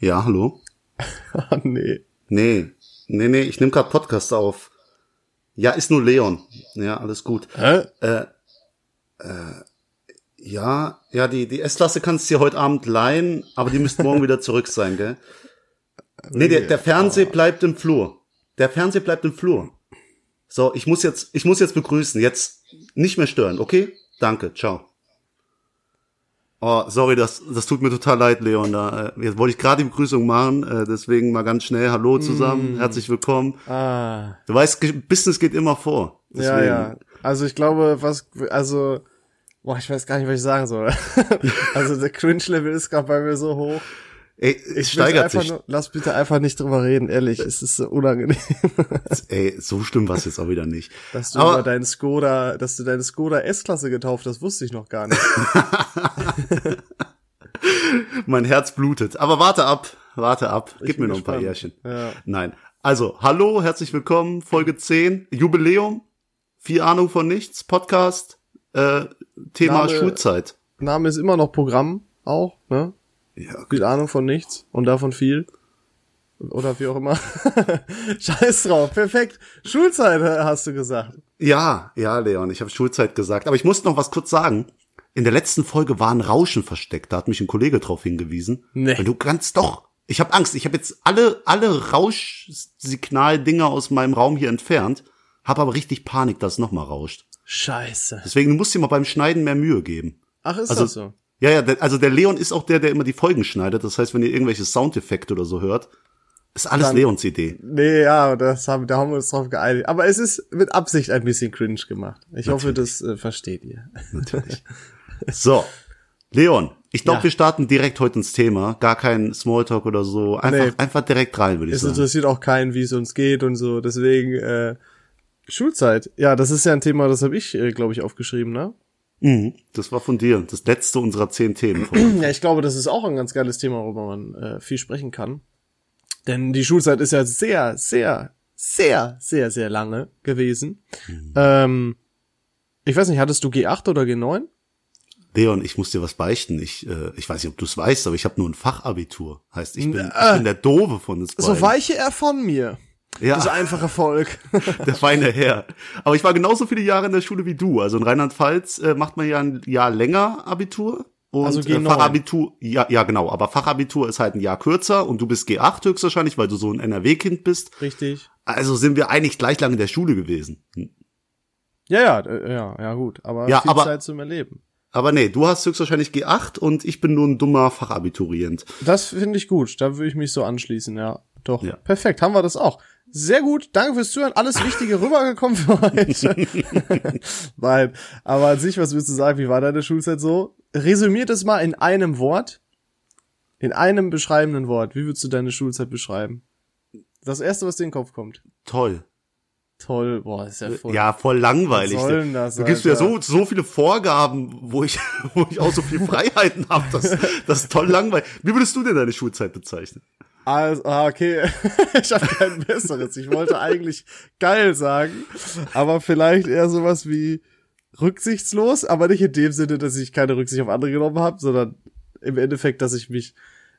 Ja, hallo? Ah, nee. Nee, nee, nee, ich nehme gerade Podcast auf. Ja, ist nur Leon. Ja, alles gut. Hä? Äh, äh, ja, ja, die, die S-Klasse kannst du dir heute Abend leihen, aber die müsste morgen wieder zurück sein, gell? Nee, der, der Fernseher bleibt im Flur. Der Fernseher bleibt im Flur. So, ich muss jetzt, ich muss jetzt begrüßen. Jetzt nicht mehr stören, okay? Danke, ciao. Oh, sorry, das, das tut mir total leid, Leon. Da, äh, jetzt wollte ich gerade die Begrüßung machen, äh, deswegen mal ganz schnell Hallo zusammen, herzlich willkommen. Ah. Du weißt, Business geht immer vor. Ja, Deswegen. ja. Also ich glaube, was, also, boah, ich weiß gar nicht, was ich sagen soll. also der Cringe-Level ist gerade bei mir so hoch. Ey, es Ich steigert einfach sich. Nur, lass bitte einfach nicht drüber reden, ehrlich. Es ist so unangenehm, Ey, so schlimm war es jetzt auch wieder nicht. dass du Aber- über deinen Skoda, dass du deine Skoda S-Klasse getauft hast, wusste ich noch gar nicht. Mein Herz blutet. Aber warte ab, warte ab. Gib mir noch ein paar gespannt. Jährchen. Ja. Nein. Also, hallo, herzlich willkommen, Folge 10, Jubiläum, viel Ahnung von nichts, Podcast, äh, Thema Name- Schulzeit. Name ist immer noch Programm, auch, ne? Ja, Viel Ahnung von nichts und davon viel. Oder wie auch immer. Scheiß drauf, perfekt. Schulzeit hast du gesagt. ja, ja, Leon, ich habe Schulzeit gesagt. Aber ich muss noch was kurz sagen. In der letzten Folge war ein Rauschen versteckt. Da hat mich ein Kollege drauf hingewiesen. Nee. Weil du kannst doch. Ich habe Angst. Ich habe jetzt alle alle Rauschsignaldinger aus meinem Raum hier entfernt. Habe aber richtig Panik, dass es nochmal rauscht. Scheiße. Deswegen du musst dir mal beim Schneiden mehr Mühe geben. Ach, ist Also- das so? Ja, ja, der, also der Leon ist auch der, der immer die Folgen schneidet. Das heißt, wenn ihr irgendwelche Soundeffekte oder so hört, ist alles Dann- Leons Idee. Nee, ja, das haben, da haben wir uns drauf geeinigt. Aber es ist mit Absicht ein bisschen cringe gemacht. Ich hoffe, das äh, versteht ihr. Natürlich. So, Leon, ich glaube, Ja. wir starten direkt heute ins Thema. Gar kein Smalltalk oder so. Einfach, Nee. einfach direkt rein, würde ich Es sagen. interessiert auch keinen, wie es uns geht und so. Deswegen, äh, Schulzeit. Ja, das ist ja ein Thema, das habe ich, äh, glaube ich, aufgeschrieben, ne? Mhm. Das war von dir. Das letzte unserer zehn Themen. Ja, ich glaube, das ist auch ein ganz geiles Thema, worüber man äh, viel sprechen kann. Denn die Schulzeit ist ja sehr, sehr, sehr, sehr, sehr lange gewesen. Ähm, ich weiß nicht, hattest du G8 oder G9? Leon, ich muss dir was beichten. Ich, äh, ich weiß nicht, ob du es weißt, aber ich habe nur ein Fachabitur. Heißt, ich bin, ich bin der Dove von uns So beiden. weiche er von mir. Ja, Das einfache Volk. der feine Herr. Aber ich war genauso viele Jahre in der Schule wie du. Also in Rheinland-Pfalz äh, macht man ja ein Jahr länger Abitur. Und Also äh, G9. Fachabitur, ja, ja genau, aber Fachabitur ist halt ein Jahr kürzer und du bist G8 höchstwahrscheinlich, weil du so ein NRW-Kind bist. Richtig. Also sind wir eigentlich gleich lang in der Schule gewesen. Ja, ja, äh, ja, ja, gut. Aber Ja, viel aber- Zeit zum Erleben. Aber nee, du hast höchstwahrscheinlich G8 und ich bin nur ein dummer Fachabiturient. Das finde ich gut. Da würde ich mich so anschließen, ja. Doch. Ja. Perfekt, haben wir das auch. Sehr gut, danke fürs Zuhören. Alles Wichtige rübergekommen für heute. Nein, aber an sich, was willst du sagen? Wie war deine Schulzeit so? Resümiert es mal in einem Wort. In einem beschreibenden Wort. Wie würdest du deine Schulzeit beschreiben? Das erste, was dir in den Kopf kommt. Toll. Toll, boah, ist ja voll. Ja, voll langweilig. Was soll denn das, du gibst mir Alter? so, so viele Vorgaben, wo ich, wo ich auch so viel Freiheiten habe. Das, das ist toll langweilig. Wie würdest du denn deine Schulzeit bezeichnen? Also, ah, okay. ich habe kein besseres. Ich wollte eigentlich geil sagen, aber vielleicht eher sowas wie rücksichtslos, aber nicht in dem Sinne, dass ich keine Rücksicht auf andere genommen habe, sondern im Endeffekt, dass ich mich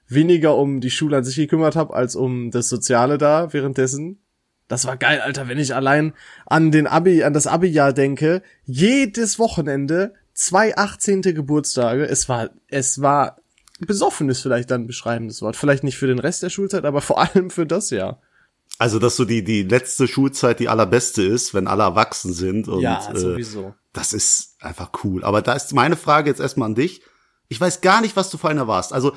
weniger um die Schule an sich gekümmert habe, als um das Soziale da währenddessen. Das war geil, Alter, wenn ich allein an den Abi, an das Abi-Jahr denke. Jedes Wochenende zwei 18. Geburtstage. Es war, es war besoffen ist vielleicht dann ein beschreibendes Wort. Vielleicht nicht für den Rest der Schulzeit, aber vor allem für das Jahr. Also, dass so die, die letzte Schulzeit die allerbeste ist, wenn alle erwachsen sind. Und, ja, Äh, sowieso. das ist einfach cool. Aber da ist meine Frage jetzt erstmal an dich. Ich weiß gar nicht, was du für einer warst. Also,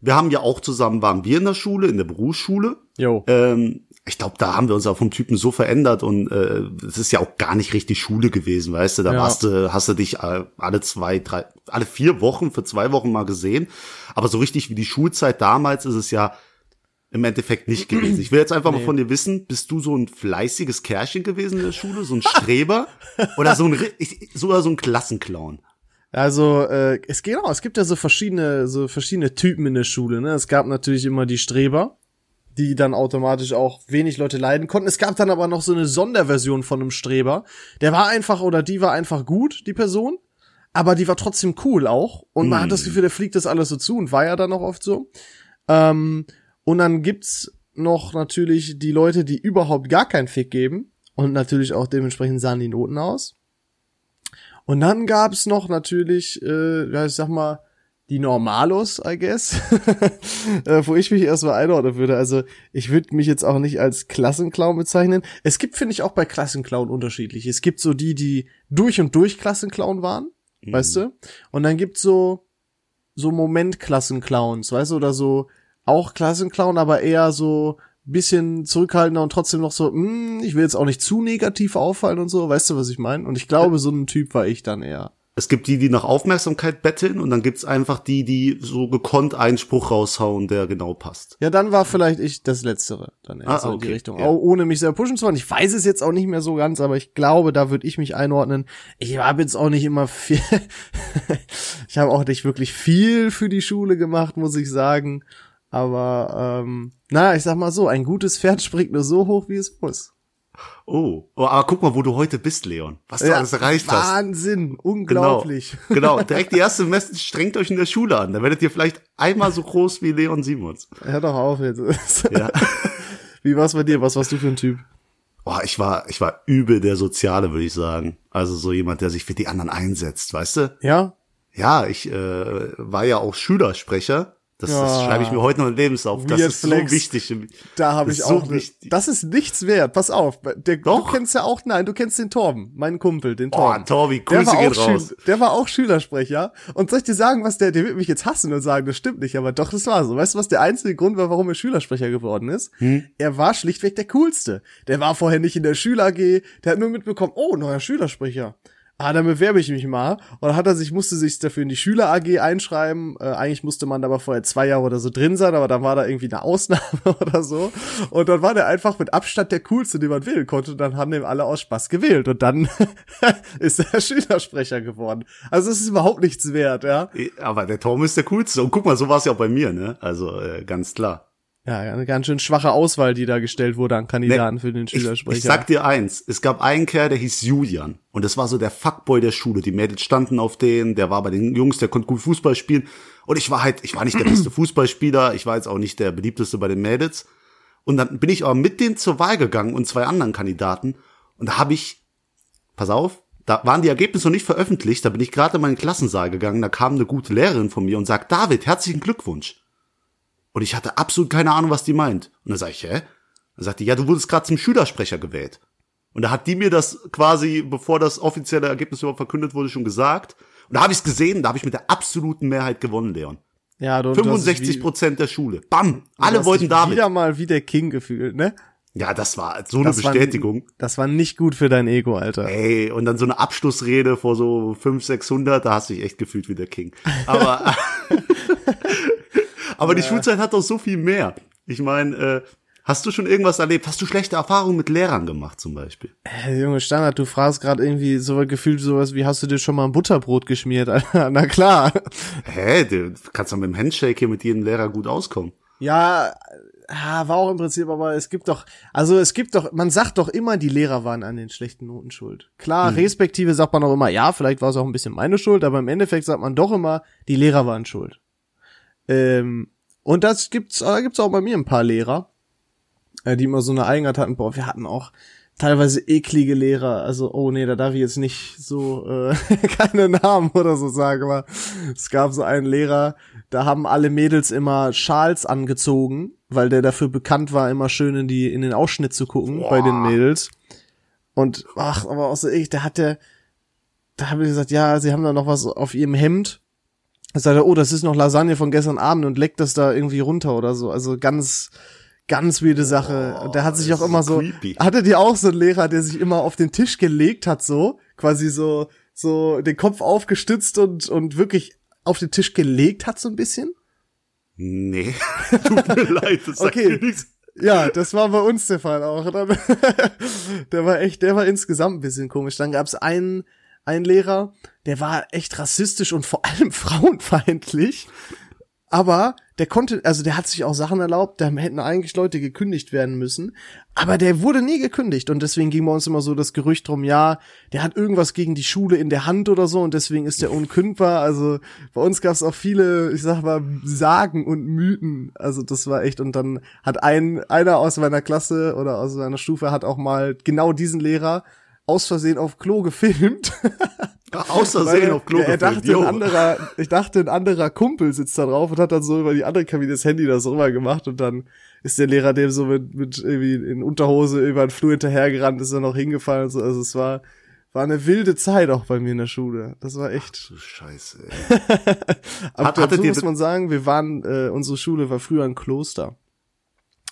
wir haben ja auch zusammen, waren wir in der Schule, in der Berufsschule. Jo. Ähm, ich glaube, da haben wir uns auch vom Typen so verändert und äh, es ist ja auch gar nicht richtig Schule gewesen, weißt du? Da Ja. warst du, hast du dich äh, alle zwei, drei, alle vier Wochen für zwei Wochen mal gesehen. Aber so richtig wie die Schulzeit damals ist es ja im Endeffekt nicht gewesen. Ich will jetzt einfach mal von dir wissen, bist du so ein fleißiges Kerlchen gewesen in der Schule, so ein Streber oder so ein sogar so ein Klassenclown? Also, äh, es genau, es gibt ja so verschiedene, so verschiedene Typen in der Schule, ne? Es gab natürlich immer die Streber, die dann automatisch auch wenig Leute leiden konnten. Es gab dann aber noch so eine Sonderversion von einem Streber. Der war einfach oder die war einfach gut, die Person, aber die war trotzdem cool auch. Und man hat das Gefühl, der fliegt das alles so zu und war ja dann auch oft so. Ähm, Und dann gibt's noch natürlich die Leute, die überhaupt gar keinen Fick geben. Und natürlich auch dementsprechend sahen die Noten aus. Und dann gab's noch natürlich, äh, ja, ich sag mal, die Normalos, I guess, äh, wo ich mich erstmal einordnen würde. Also ich würde mich jetzt auch nicht als Klassenclown bezeichnen. Es gibt, finde ich, auch bei Klassenclown unterschiedlich. Es gibt so die, die durch und durch Klassenclown waren, mhm. weißt du? Und dann gibt's so, so Moment-Klassenclowns, weißt du, oder so auch Klassenclown, aber eher so bisschen zurückhaltender und trotzdem noch so, mh, ich will jetzt auch nicht zu negativ auffallen und so, weißt du, was ich meine? Und ich glaube, so ein Typ war ich dann eher es gibt die, die nach Aufmerksamkeit betteln und dann gibt's einfach die, die so gekonnt einen Spruch raushauen, der genau passt. Ja, dann war vielleicht ich das Letztere, dann eher ah, so okay. in die Richtung. Ja. Auch ohne mich sehr pushen zu wollen. Ich weiß es jetzt auch nicht mehr so ganz, aber ich glaube, da würde ich mich einordnen. Ich habe jetzt auch nicht immer viel, ich habe auch nicht wirklich viel für die Schule gemacht, muss ich sagen. Aber, ähm, naja, ich sag mal so, ein gutes Pferd springt nur so hoch, wie es muss. Oh, oh, aber guck mal, wo du heute bist, Leon. Was du ja, alles erreicht hast. Wahnsinn, unglaublich. Genau, genau, direkt die erste Message strengt euch in der Schule an. Da werdet ihr vielleicht einmal so groß wie Leon Simons. Hör doch auf jetzt. Ja. Wie war's bei dir? Was warst du für ein Typ? Boah, ich war, ich war übel der Soziale, würde ich sagen. Also so jemand, der sich für die anderen einsetzt, weißt du? Ja. Ja, ich äh, war ja auch Schülersprecher das, ja. das schreibe ich mir heute noch in Lebenslauf. Das ist Flex. so wichtig. Da habe ich auch. So wichtig. Das ist nichts wert. Pass auf. Der, Doch. Du kennst ja auch, nein, du kennst den Torben, meinen Kumpel, den Torben. Oh, Torbi, Grüße der geht raus. Schül der war auch Schülersprecher. Und soll ich dir sagen, was der, der wird mich jetzt hassen und sagen, das stimmt nicht, aber doch, das war so. Weißt du, was der einzige Grund war, warum er Schülersprecher geworden ist? Hm? Er war schlichtweg der coolste. Der war vorher nicht in der Schüler AG. Der hat nur mitbekommen, oh, neuer Schülersprecher ah, dann bewerbe ich mich mal. Und dann hat er sich, musste sich dafür in die Schüler AG einschreiben. Äh, eigentlich musste man aber vorher zwei Jahre oder so drin sein, aber dann war da irgendwie eine Ausnahme oder so. Und dann war der einfach mit Abstand der coolste, den man wählen konnte. Und dann haben dem alle aus Spaß gewählt. Und dann ist er Schülersprecher geworden. Also es ist überhaupt nichts wert, ja. Aber der Tom ist der coolste. Und guck mal, so war es ja auch bei mir, ne? Also äh, ganz klar. Ja, eine ganz schön schwache Auswahl, die da gestellt wurde an Kandidaten nee, für den Schülersprecher. Ich, ich sag dir eins, es gab einen Kerl, der hieß Julian. Und das war so der Fuckboy der Schule. Die Mädels standen auf den, der war bei den Jungs, der konnte gut Fußball spielen. Und ich war halt, ich war nicht der beste Fußballspieler, ich war jetzt auch nicht der beliebteste bei den Mädels. Und dann bin ich aber mit denen zur Wahl gegangen und zwei anderen Kandidaten. Und da habe ich, pass auf, da waren die Ergebnisse noch nicht veröffentlicht, da bin ich gerade in meinen Klassensaal gegangen, da kam eine gute Lehrerin von mir und sagt, David, herzlichen Glückwunsch. Und ich hatte absolut keine Ahnung, was die meint. Und dann sage ich, hä? Dann sagt die, ja, du wurdest gerade zum Schülersprecher gewählt. Und da hat die mir das quasi, bevor das offizielle Ergebnis überhaupt verkündet wurde, schon gesagt. Und da habe ich es gesehen, da habe ich mit der absoluten Mehrheit gewonnen, Leon. Ja, du, 65 Prozent der Schule. Bam! Alle wollten David. Wieder mal wie der King gefühlt, ne? Ja, das war so das eine Bestätigung. War, das war nicht gut für dein Ego, Alter. Ey, und dann so eine Abschlussrede vor so 500, 600, da hast du dich echt gefühlt wie der King. Aber Aber ja. die Schulzeit hat doch so viel mehr. Ich meine, äh, Hast du schon irgendwas erlebt? Hast du schlechte Erfahrungen mit Lehrern gemacht zum Beispiel? Äh, Junge Standard, du fragst gerade irgendwie so gefühlt sowas wie, hast du dir schon mal ein Butterbrot geschmiert? Na klar. Hä, du kannst doch mit dem Handshake hier mit jedem Lehrer gut auskommen. Ja, war auch im Prinzip, aber es gibt doch, also es gibt doch, man sagt doch immer, die Lehrer waren an den schlechten Noten schuld. Klar, mhm. respektive sagt man auch immer, ja, vielleicht war es auch ein bisschen meine Schuld, aber im Endeffekt sagt man doch immer, die Lehrer waren schuld. Ähm, und das gibt's, da gibt's auch bei mir ein paar Lehrer, äh, die immer so eine Eigenart hatten. Boah, wir hatten auch teilweise eklige Lehrer. Also, oh nee, da darf ich jetzt nicht so äh, keine Namen oder so sagen, aber es gab so einen Lehrer, da haben alle Mädels immer Schals angezogen, weil der dafür bekannt war, immer schön in die in den Ausschnitt zu gucken Boah. bei den Mädels. Und ach, aber auch so ich, der hatte, da habe ich gesagt, ja, sie haben da noch was auf ihrem Hemd sagt er, oh, das ist noch Lasagne von gestern Abend und leckt das da irgendwie runter oder so. Also ganz, ganz weirde Sache. Oh, der hat sich auch immer so, creepy. hatte die auch so einen Lehrer, der sich immer auf den Tisch gelegt hat, so, quasi so, so den Kopf aufgestützt und, und wirklich auf den Tisch gelegt hat, so ein bisschen? Nee, tut mir leid, das sagt okay. mir nichts. Ja, das war bei uns der Fall auch. der war echt, der war insgesamt ein bisschen komisch. Dann gab's einen, einen Lehrer, der war echt rassistisch und vor allem frauenfeindlich. aber der konnte, also der hat sich auch Sachen erlaubt, da hätten eigentlich Leute gekündigt werden müssen, aber der wurde nie gekündigt und deswegen ging bei uns immer so das Gerücht drum, ja, der hat irgendwas gegen die Schule in der Hand oder so und deswegen ist der unkündbar. Also bei uns gab es auch viele, ich sag mal, Sagen und Mythen. Also das war echt und dann hat ein einer aus meiner Klasse oder aus meiner Stufe hat auch mal genau diesen Lehrer aus Versehen auf Klo gefilmt. Aus Versehen auf Klo ja, er dachte, jo. ein anderer, ich dachte, ein anderer Kumpel sitzt da drauf und hat dann so über die andere Kabine das Handy das rüber gemacht und dann ist der Lehrer dem so mit, mit irgendwie in Unterhose über den Flur hinterhergerannt, ist er noch hingefallen und so. Also es war, war eine wilde Zeit auch bei mir in der Schule. Das war echt. Du Scheiße, ey. Aber Hat- dazu muss man sagen, wir waren, äh, unsere Schule war früher ein Kloster.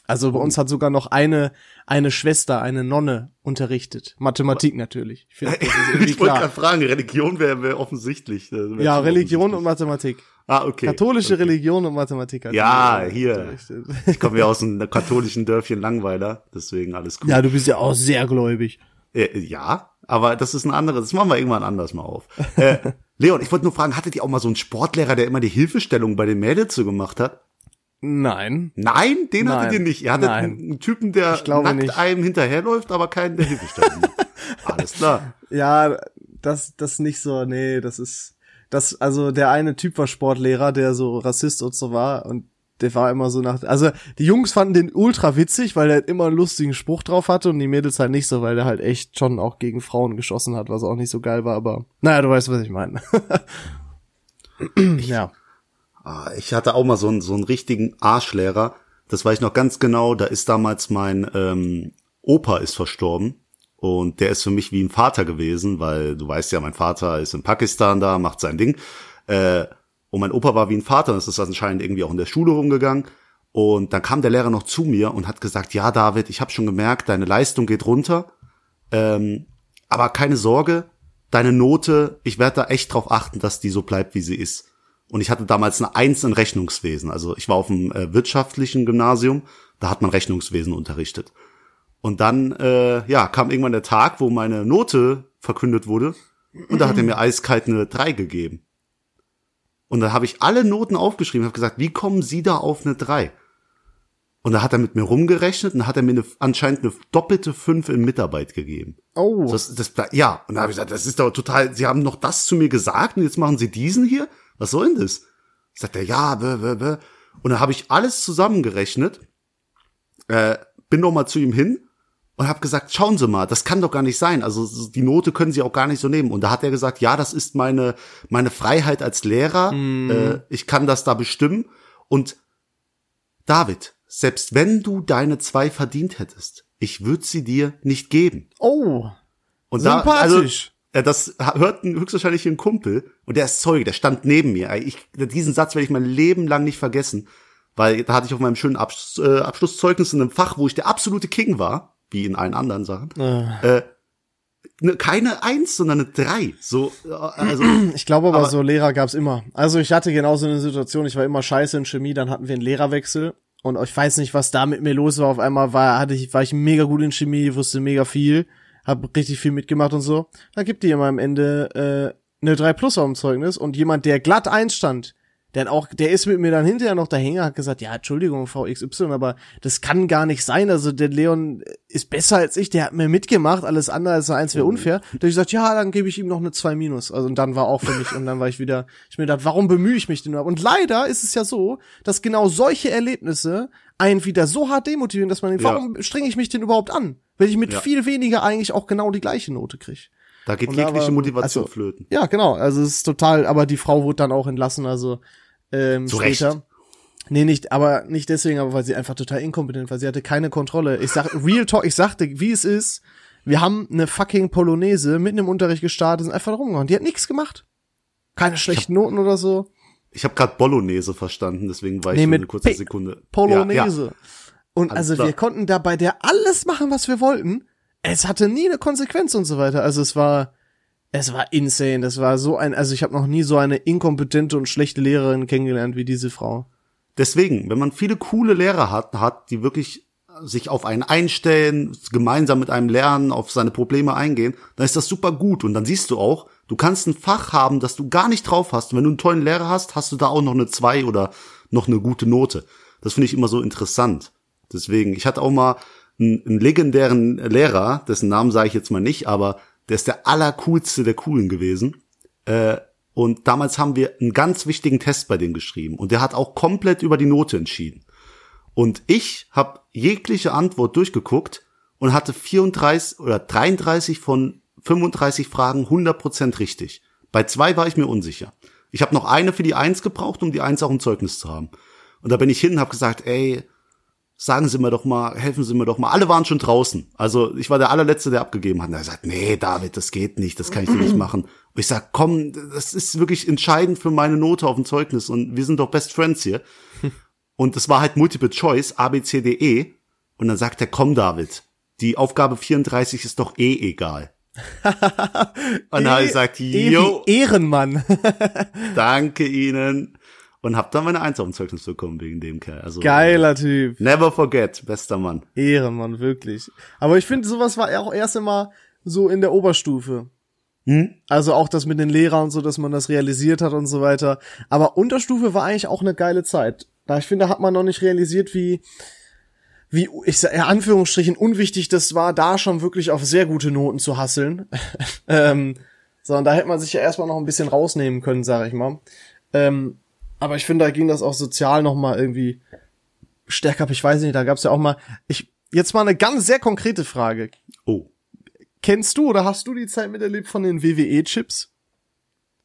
Also bei uns hat sogar noch eine, eine Schwester, eine Nonne unterrichtet. Mathematik natürlich. Ich, Ich wollte gerade fragen, Religion wäre wär offensichtlich. Wär Ja, schon Religion und. Mathematik. Ah, okay. Katholische okay. Religion und Mathematik. Ja, äh, hier. Ich komme ja aus einem katholischen Dörfchen Langweiler, deswegen alles gut. Ja, du bist ja auch sehr gläubig. Äh, ja, aber das ist ein anderes, das machen wir irgendwann anders mal auf. Äh, Leon, ich wollte nur fragen, hattet ihr auch mal so einen Sportlehrer, der immer die Hilfestellung bei den Mädels so gemacht hat? Nein. Nein, den hattet Nein. ihr nicht. Ihr hattet Nein. einen, Typen, der Ich glaube nackt nicht. einem hinterherläuft, aber keinen der Hilfestellung. Alles klar. Ja, das, das nicht so, nee, das ist, das, also der eine Typ war Sportlehrer, der so Rassist und so war und der war immer so nach, also die Jungs fanden den ultra witzig, weil er immer einen lustigen Spruch drauf hatte und die Mädels halt nicht so, weil der halt echt schon auch gegen Frauen geschossen hat, was auch nicht so geil war, aber naja, du weißt, was ich meine. ja. Ah, Ich hatte auch mal so einen, so einen richtigen Arschlehrer. Das weiß ich noch ganz genau. Da ist damals mein ähm, Opa ist verstorben. Und der ist für mich wie ein Vater gewesen, weil du weißt ja, mein Vater ist in Pakistan da, macht sein Ding. Äh, und mein Opa war wie ein Vater. Das ist anscheinend irgendwie auch in der Schule rumgegangen. Und dann kam der Lehrer noch zu mir und hat gesagt, ja, David, ich habe schon gemerkt, deine Leistung geht runter. Ähm, aber keine Sorge, deine Note, ich werde da echt drauf achten, dass die so bleibt, wie sie ist. Und ich hatte damals eine Eins in Rechnungswesen. Also ich war auf dem äh, wirtschaftlichen Gymnasium, da hat man Rechnungswesen unterrichtet. Und dann, äh, ja, kam irgendwann der Tag, wo meine Note verkündet wurde. Und da hat er mir eiskalt eine drei gegeben. Und dann habe ich alle Noten aufgeschrieben, habe gesagt, wie kommen Sie da auf eine drei? Und da hat er mit mir rumgerechnet und hat er mir eine, anscheinend eine doppelte fünf in Mitarbeit gegeben. Oh. Das, das, ja, und da habe ich gesagt, das ist doch total, Sie haben noch das zu mir gesagt und jetzt machen Sie diesen hier? Was soll denn das? Sagt er, ja, bäh, bäh, bäh. Und dann habe ich alles zusammengerechnet, äh, bin noch mal zu ihm hin und habe gesagt, schauen Sie mal, das kann doch gar nicht sein. Also so- die Note können Sie auch gar nicht so nehmen. Und da hat er gesagt, ja, das ist meine meine Freiheit als Lehrer. Äh, ich kann das da bestimmen. Und David, selbst wenn du deine zwei verdient hättest, ich würde sie dir nicht geben. Oh. Und Sympathisch. Da, also, das hört ein, höchstwahrscheinlich ein Kumpel und der ist Zeuge, der stand neben mir. Ich, diesen Satz werde ich mein Leben lang nicht vergessen, weil da hatte ich auf meinem schönen Abschluss, äh, Abschlusszeugnis in einem Fach, wo ich der absolute King war, wie in allen anderen Sachen, äh, ne, keine Eins, sondern eine Drei. So, äh, also Ich glaube aber, Aber- so Lehrer gab's immer. Also ich hatte genauso eine Situation, ich war immer scheiße in Chemie, dann hatten wir einen Lehrerwechsel und ich weiß nicht, was da mit mir los war. Auf einmal war, hatte ich, war ich mega gut in Chemie, wusste mega viel, hab richtig viel mitgemacht und so. Da gibt die immer am Ende äh, eine 3 Plus auf dem Zeugnis und jemand, der glatt einstand, hat auch, der ist mit mir dann hinterher noch dahin, hat gesagt, ja, Entschuldigung, VXY, aber das kann gar nicht sein. Also der Leon ist besser als ich, der hat mir mitgemacht, alles andere als Eins wäre unfair. Da hab ich gesagt, ja, dann gebe ich ihm noch eine 2 minus. Also und dann war auch für mich, und dann war ich wieder, ich mir gedacht, warum bemühe ich mich denn überhaupt? Und leider ist es ja so, dass genau solche Erlebnisse einen wieder so hart demotivieren, dass man denkt, Ja. warum strenge ich mich denn überhaupt an? Wenn ich mit Ja. viel weniger eigentlich auch genau die gleiche Note kriege. da geht Und jegliche war- Motivation also- flöten. Ja, genau. Also es ist total, aber die Frau wurde dann auch entlassen, also ähm, Zu später. Recht. Nee, nicht, aber nicht deswegen, aber weil sie einfach total inkompetent war. Sie hatte keine Kontrolle. Ich sag, Real Talk, ich sagte, wie es ist. Wir haben eine fucking Polonaise mitten im Unterricht gestartet, sind einfach rumgehauen. Die hat nichts gemacht. Keine schlechten Noten oder so. Ich habe gerade Bolognese verstanden, deswegen war ich Nee, für mit eine kurze P- Sekunde. Polonaise. Ja, ja. Und Alles also klar. wir konnten da bei der alles machen, was wir wollten. Es hatte nie eine Konsequenz und so weiter. Also es war, es war insane. Das war so ein, also ich habe noch nie so eine inkompetente und schlechte Lehrerin kennengelernt wie diese Frau. Deswegen, wenn man viele coole Lehrer hat, hat, die wirklich sich auf einen einstellen, gemeinsam mit einem lernen, auf seine Probleme eingehen, dann ist das super gut. Und dann siehst du auch, du kannst ein Fach haben, das du gar nicht drauf hast. Und wenn du einen tollen Lehrer hast, hast du da auch noch eine zwei oder noch eine gute Note. Das finde ich immer so interessant. Deswegen, ich hatte auch mal einen, einen legendären Lehrer, dessen Namen sage ich jetzt mal nicht, aber der ist der allercoolste der Coolen gewesen. Äh, und damals haben wir einen ganz wichtigen Test bei dem geschrieben. Und der hat auch komplett über die Note entschieden. Und ich habe jegliche Antwort durchgeguckt und hatte 34 oder 33 von 35 Fragen 100% richtig. Bei zwei war ich mir unsicher. Ich habe noch eine für die Eins gebraucht, um die Eins auch im Zeugnis zu haben. Und da bin ich hin und habe gesagt, ey, sagen Sie mir doch mal, helfen Sie mir doch mal. Alle waren schon draußen. Also ich war der allerletzte, der abgegeben hat. Und er sagt, nee, David, das geht nicht, das kann ich dir nicht machen. Und ich sag, komm, das ist wirklich entscheidend für meine Note auf dem Zeugnis und wir sind doch Best Friends hier. Und das war halt Multiple Choice, A, B, C, D, E. Und dann sagt er, komm, David, die Aufgabe 34 ist doch eh egal. und dann habe ich gesagt, E yo, wie Ehrenmann. danke Ihnen. Und hab dann meine Eins auf dem Zeugnis bekommen wegen dem Kerl. Also, Geiler Typ. Never forget, bester Mann. Ehrenmann, wirklich. Aber ich finde, sowas war auch erst immer so in der Oberstufe. Hm? Also auch das mit den Lehrern und so, dass man das realisiert hat und so weiter. Aber Unterstufe war eigentlich auch eine geile Zeit. Da ich finde, hat man noch nicht realisiert, wie, wie, ich sag, in Anführungsstrichen unwichtig das war, da schon wirklich auf sehr gute Noten zu hasseln. ähm, sondern da hätte man sich ja erstmal noch ein bisschen rausnehmen können, sag ich mal. Ähm, aber ich finde, da ging das auch sozial noch mal irgendwie stärker ab. Ich weiß nicht, da gab's ja auch mal, ich, jetzt mal eine ganz sehr konkrete Frage. Oh. Kennst du oder hast du die Zeit miterlebt von den WWE-Chips?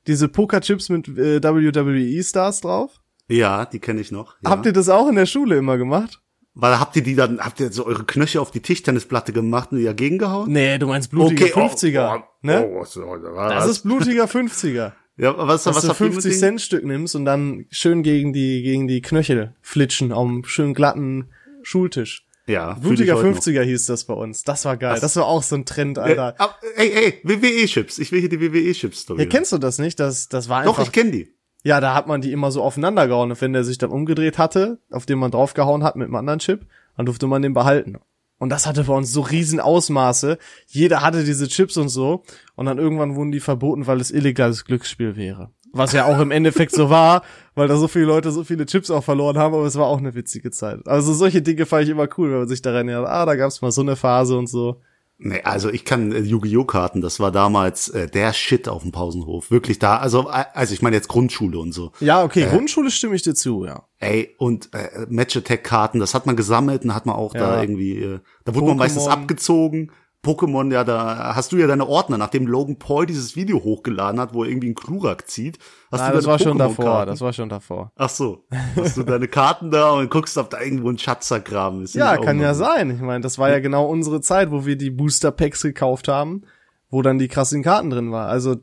Diese Poker-Chips mit äh, WWE-Stars drauf? Ja, die kenne ich noch. Ja. Habt ihr das auch in der Schule immer gemacht? Weil habt ihr die dann, habt ihr so eure Knöchel auf die Tischtennisplatte gemacht und die dagegen gehauen? Nee, du meinst blutiger Okay, oh, 50er, oh, ne? Oh, was, was, Das ist blutiger 50er. ja, was, Dass was du habt ihr mit 50 denen? Cent Stück nimmst und dann schön gegen die, gegen die Knöchel flitschen auf einem schön glatten Schultisch. Ja, Blutiger ich heute noch. 50er hieß das bei uns. Das war geil. Das- Das war auch so ein Trend, Äh, Alter. ab- ey, ey, WWE-Chips. Ich will hier die WWE-Chips-Story. Ja, kennst du das nicht? Das, das war Doch, einfach. ich kenne die. Ja, da hat man die immer so aufeinander gehauen. Und wenn der sich dann umgedreht hatte, auf den man draufgehauen hat mit einem anderen Chip, dann durfte man den behalten. Und das hatte bei uns so riesen Ausmaße. Jeder hatte diese Chips und so. Und dann irgendwann wurden die verboten, weil es illegales Glücksspiel wäre. Was ja auch im Endeffekt so war, weil da so viele Leute so viele Chips auch verloren haben, aber es war auch eine witzige Zeit. Also solche Dinge fand ich immer cool, wenn man sich daran erinnert, ah, da gab's mal so eine Phase und so. Nee, also ich kann äh, Yu-Gi-Oh! Karten, das war damals äh, der Shit auf dem Pausenhof. Wirklich da, also, äh, also ich meine jetzt Grundschule und so. Ja, okay, Grundschule stimme ich dir zu, ja. Ey, und äh, Match-Attack-Karten, das hat man gesammelt und hat man auch da Ja. irgendwie, äh, da wurde man meistens abgezogen. Pokémon, ja, da hast du ja deine Ordner, nachdem Logan Paul dieses Video hochgeladen hat, wo er irgendwie einen Klurak zieht. Hast Nein, du das deine war schon davor, das war schon davor. Ach so, hast du deine Karten da und guckst, ob da irgendwo ein Schatzer graben ist. Ja, kann ja sein. Ich meine, das war ja genau unsere Zeit, wo wir die Booster Packs gekauft haben, wo dann die krassen Karten drin war. Also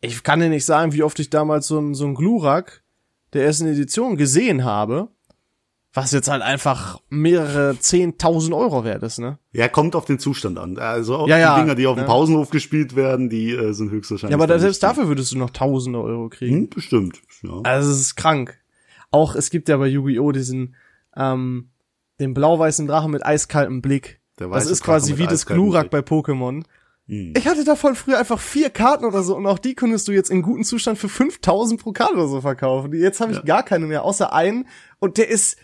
ich kann dir nicht sagen, wie oft ich damals so ein so ein Glurak der ersten Edition gesehen habe, was jetzt halt einfach mehrere zehntausend Euro wert ist, ne? Ja, kommt auf den Zustand an. Also auch Ja, die ja, Dinger, die auf dem ne? Pausenhof gespielt werden, die äh, sind höchstwahrscheinlich. Ja, aber da, selbst dafür würdest du noch tausende Euro kriegen. Hm, bestimmt. Ja. Also es ist krank. Auch es gibt ja bei Yu-Gi-Oh! diesen ähm, den blau-weißen Drachen mit eiskaltem Blick. Das ist quasi wie das Glurak bei Pokémon. Hm. Ich hatte davon früher einfach vier Karten oder so und auch die könntest du jetzt in gutem Zustand für 5000 pro Karte oder so verkaufen. Jetzt habe ich Ja. gar keine mehr, außer einen und der ist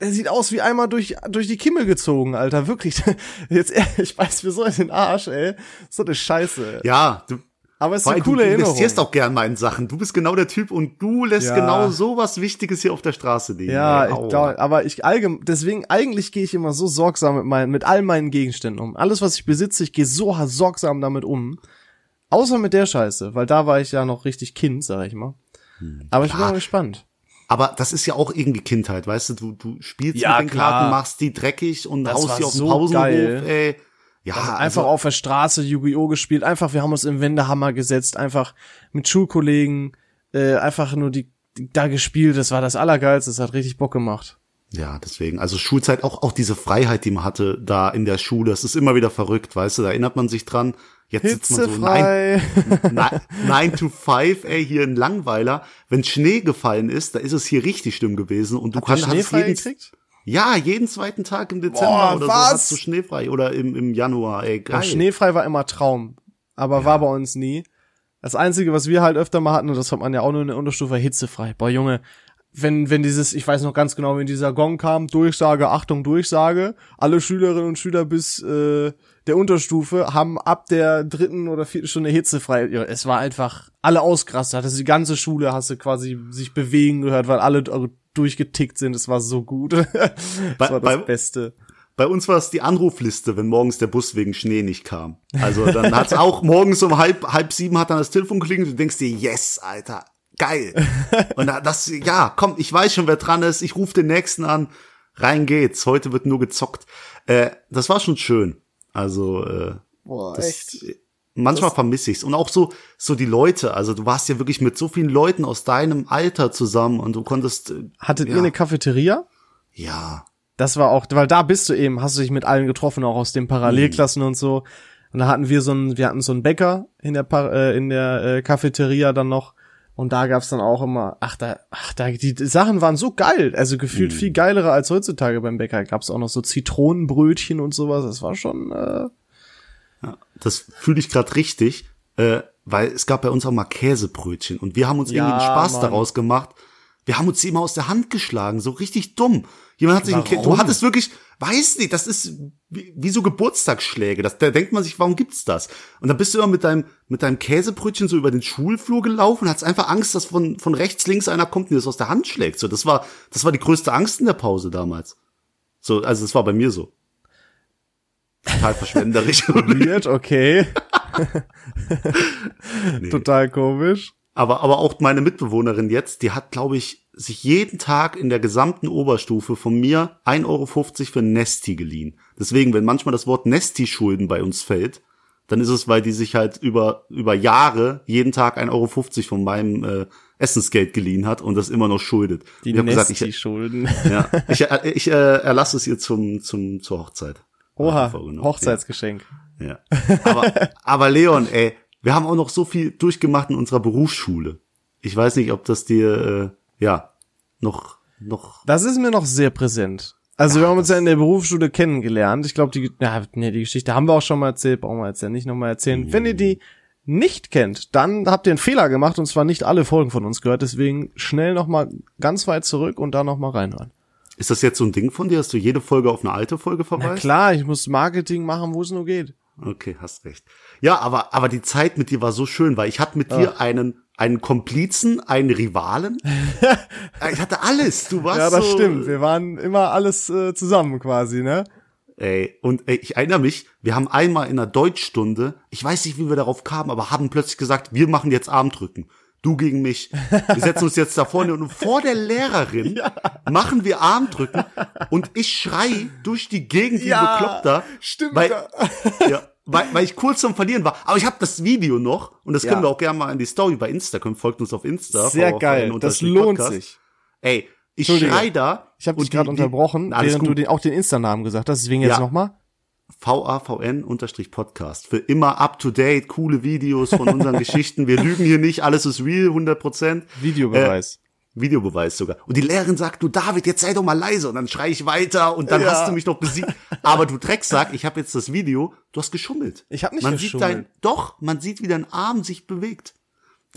der sieht aus wie einmal durch durch die Kimmel gezogen, Alter, wirklich. Jetzt ich weiß mir so in den Arsch, ey. So eine Scheiße. Ja, du, Aber es ist eine du, coole du Erinnerung. investierst auch gern mal in Sachen. Du bist genau der Typ und du lässt Ja. genau sowas Wichtiges hier auf der Straße liegen. Ja, ich glaub, aber ich allgemein, deswegen eigentlich gehe ich immer so sorgsam mit meinen, mit all meinen Gegenständen um. Alles, was ich besitze, ich gehe so sorgsam damit um. Außer mit der Scheiße, weil da war ich ja noch richtig Kind, sag ich mal. Aber ich bin Hm. Mal gespannt. Aber das ist ja auch irgendwie Kindheit, weißt du? Du, du spielst Ja, mit den klar. Karten, machst die dreckig und Das haust die auf den so Pausenhof, geil. ey. Ja, einfach also, auf der Straße Yu-Gi-Oh! gespielt, einfach, wir haben uns im Wendehammer gesetzt, einfach mit Schulkollegen, äh, einfach nur die, die da gespielt, das war das Allergeilste, das hat richtig Bock gemacht. Ja, deswegen. Also Schulzeit, auch, auch diese Freiheit, die man hatte da in der Schule, das ist immer wieder verrückt, weißt du, da erinnert man sich dran. Jetzt sitzt man so Hitzefrei. nein, nine to five, ey, hier in Langweiler. Wenn Schnee gefallen ist, da ist es hier richtig schlimm gewesen und du ihr kannst schneefrei jeden, gekriegt? ja, jeden zweiten Tag im Dezember Boah, oder was? so hast du schneefrei oder im, im Januar, ey, geil. Ach, Schneefrei war immer Traum, aber war bei uns nie. Das Einzige, was wir halt öfter mal hatten, und das hat man ja auch nur in der Unterstufe, hitzefrei. Boah, Junge, wenn, wenn dieses, ich weiß noch ganz genau, wenn dieser Gong kam, Durchsage, Achtung, Durchsage, alle Schülerinnen und Schüler bis äh, der Unterstufe haben ab der dritten oder vierten Stunde hitzefrei. Ja, es war einfach alle ausgerastet. Hattest die ganze Schule hast du quasi sich bewegen gehört, weil alle durchgetickt sind. Es war so gut. das bei, war das bei, Beste. Bei uns war es die Anrufliste, wenn morgens der Bus wegen Schnee nicht kam. Also dann hat's auch morgens um halb halb sieben hat dann das Telefon geklingelt. Du denkst dir, yes, Alter, geil. Und das, ja, komm, ich weiß schon, wer dran ist. Ich rufe den nächsten an. Rein geht's. Heute wird nur gezockt. Äh, das war schon schön. Also äh, Boah, das, echt. Manchmal vermisse ich's und auch so so die Leute. Also du warst ja wirklich mit so vielen Leuten aus deinem Alter zusammen und du konntest. Äh, Hattet ja. ihr eine Cafeteria? Ja. Das war auch, weil da bist du eben, hast du dich mit allen getroffen, auch aus den Parallelklassen mhm. und so. Und da hatten wir so einen, wir hatten so einen Bäcker in der äh, in der äh, Cafeteria dann noch und da gab's dann auch immer, ach da, ach da, die, Sachen waren so geil, also gefühlt mm. viel geilere als heutzutage beim Bäcker. Gab's auch noch so Zitronenbrötchen und sowas. Das war schon. Äh ja, das fühle ich gerade richtig, äh, weil es gab bei uns auch mal Käsebrötchen und wir haben uns ja, irgendwie einen Spaß Mann. daraus gemacht. Wir haben uns die immer aus der Hand geschlagen, so richtig dumm. Jemand hat sich Warum? ein du hattest wirklich, weiß nicht, das ist wie, wie so Geburtstagsschläge. Das, da denkt man sich, warum gibt's das? Und dann bist du immer mit deinem, mit deinem Käsebrötchen so über den Schulflur gelaufen und hast einfach Angst, dass von, von rechts, links einer kommt und dir das aus der Hand schlägt. So, das war, das war die größte Angst in der Pause damals. So, also das war bei mir so. Total verschwenderisch. Weird, okay. nee. Total komisch. Aber, aber auch meine Mitbewohnerin jetzt, die hat, glaube ich, sich jeden Tag in der gesamten Oberstufe von mir 1,50 Euro für Nesti geliehen. Deswegen, wenn manchmal das Wort Nesti-Schulden bei uns fällt, dann ist es, weil die sich halt über, über Jahre jeden Tag 1,50 Euro von meinem äh, Essensgeld geliehen hat und das immer noch schuldet. Die Nesti-Schulden. Ja, ich, äh, ich äh, erlasse es ihr zum, zum, zur Hochzeit. Oha, Hochzeitsgeschenk. Ja. ja. Aber, aber Leon, ey, wir haben auch noch so viel durchgemacht in unserer Berufsschule. Ich weiß nicht, ob das dir äh, ja, noch, noch. Das ist mir noch sehr präsent. Also ja, wir haben uns ja in der Berufsschule kennengelernt. Ich glaube, die, ja, nee, die Geschichte haben wir auch schon mal erzählt, brauchen wir jetzt ja nicht nochmal erzählen. Mhm. Wenn ihr die nicht kennt, dann habt ihr einen Fehler gemacht und zwar nicht alle Folgen von uns gehört. Deswegen schnell nochmal ganz weit zurück und da nochmal reinhören. Ist das jetzt so ein Ding von dir, dass du jede Folge auf eine alte Folge verweist? Na klar, ich muss Marketing machen, wo es nur geht. Okay, hast recht. Ja, aber, aber die Zeit mit dir war so schön, weil ich hatte mit dir einen einen Komplizen, einen Rivalen. ich hatte alles. Du warst Ja, das so, stimmt. Wir waren immer alles äh, zusammen quasi, ne? Ey, und ey, ich erinnere mich, wir haben einmal in einer Deutschstunde, ich weiß nicht, wie wir darauf kamen, aber haben plötzlich gesagt, wir machen jetzt Armdrücken. Du gegen mich. Wir setzen uns jetzt da vorne und vor der Lehrerin ja. machen wir Armdrücken und ich schrei durch die Gegend wie ja, Bekloppter. Stimmt. Weil, ja, weil, weil ich kurz zum Verlieren war. Aber ich habe das Video noch und das können ja. wir auch gerne mal in die Story bei Instagram. Folgt uns auf Insta. Sehr geil. Das lohnt Podcast. sich. Ey, ich schrei da. Ich habe dich gerade unterbrochen, während gut. du den, auch den Insta-Namen gesagt hast. Deswegen jetzt ja. nochmal. VAVN-Podcast. Für immer up to date, coole Videos von unseren Geschichten. Wir lügen hier nicht, alles ist real, 100 Prozent. Videobeweis. Äh, Videobeweis sogar. Und die Lehrerin sagt, du David, jetzt sei doch mal leise. Und dann schrei ich weiter und dann ja. hast du mich noch besiegt. Aber du Drecksack, ich habe jetzt das Video, du hast geschummelt. Ich habe nicht man geschummelt. Sieht dein, doch, man sieht, wie dein Arm sich bewegt.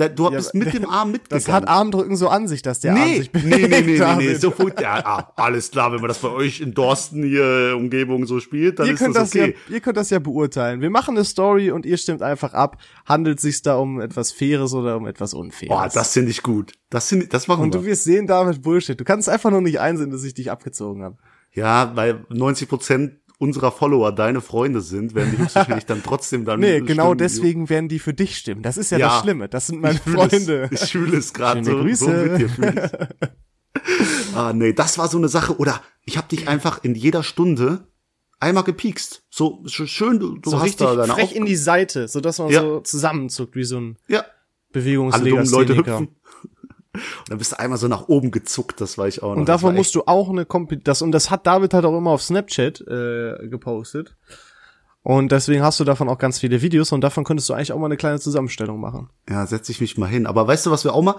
Du bist ja, mit dem Arm mitgegangen. Das hat Armdrücken so an sich, dass der nee, Arm sich bewegt. Nee, nee, nee, nee, nee. So gut, ja, ah, alles klar, wenn man das bei euch in Dorsten hier Umgebung so spielt, dann ihr ist könnt das, okay. Ja, ihr könnt das ja beurteilen. Wir machen eine Story und ihr stimmt einfach ab. Handelt sich da um etwas Faires oder um etwas Unfaires? Boah, das finde ich gut. Das finde das machen und wir. Und du wirst sehen, damit Bullshit. Du kannst einfach nur nicht einsehen, dass ich dich abgezogen habe. Ja, weil 90 Prozent unserer Follower deine Freunde sind, werden die höchstwahrscheinlich dann trotzdem dann. Nee, genau stimmen. deswegen werden die für dich stimmen. Das ist ja, ja das Schlimme. Das sind meine ich Freunde. Es, ich fühle es gerade so, Grüße. so mit dir fühle Ah, nee, das war so eine Sache. Oder ich habe dich einfach in jeder Stunde einmal gepiekst. So schön, du, du so hast richtig da deine frech Auf in die Seite, so dass man ja. so zusammenzuckt wie so ein ja. Bewegungslegastheniker. Alle Leute hüpfen. Und dann bist du einmal so nach oben gezuckt, das war ich auch noch. Und davon musst du auch eine Kompi das und das hat David halt auch immer auf Snapchat äh, gepostet. Und deswegen hast du davon auch ganz viele Videos und davon könntest du eigentlich auch mal eine kleine Zusammenstellung machen. Ja, setz ich mich mal hin. Aber weißt du, was wir auch mal,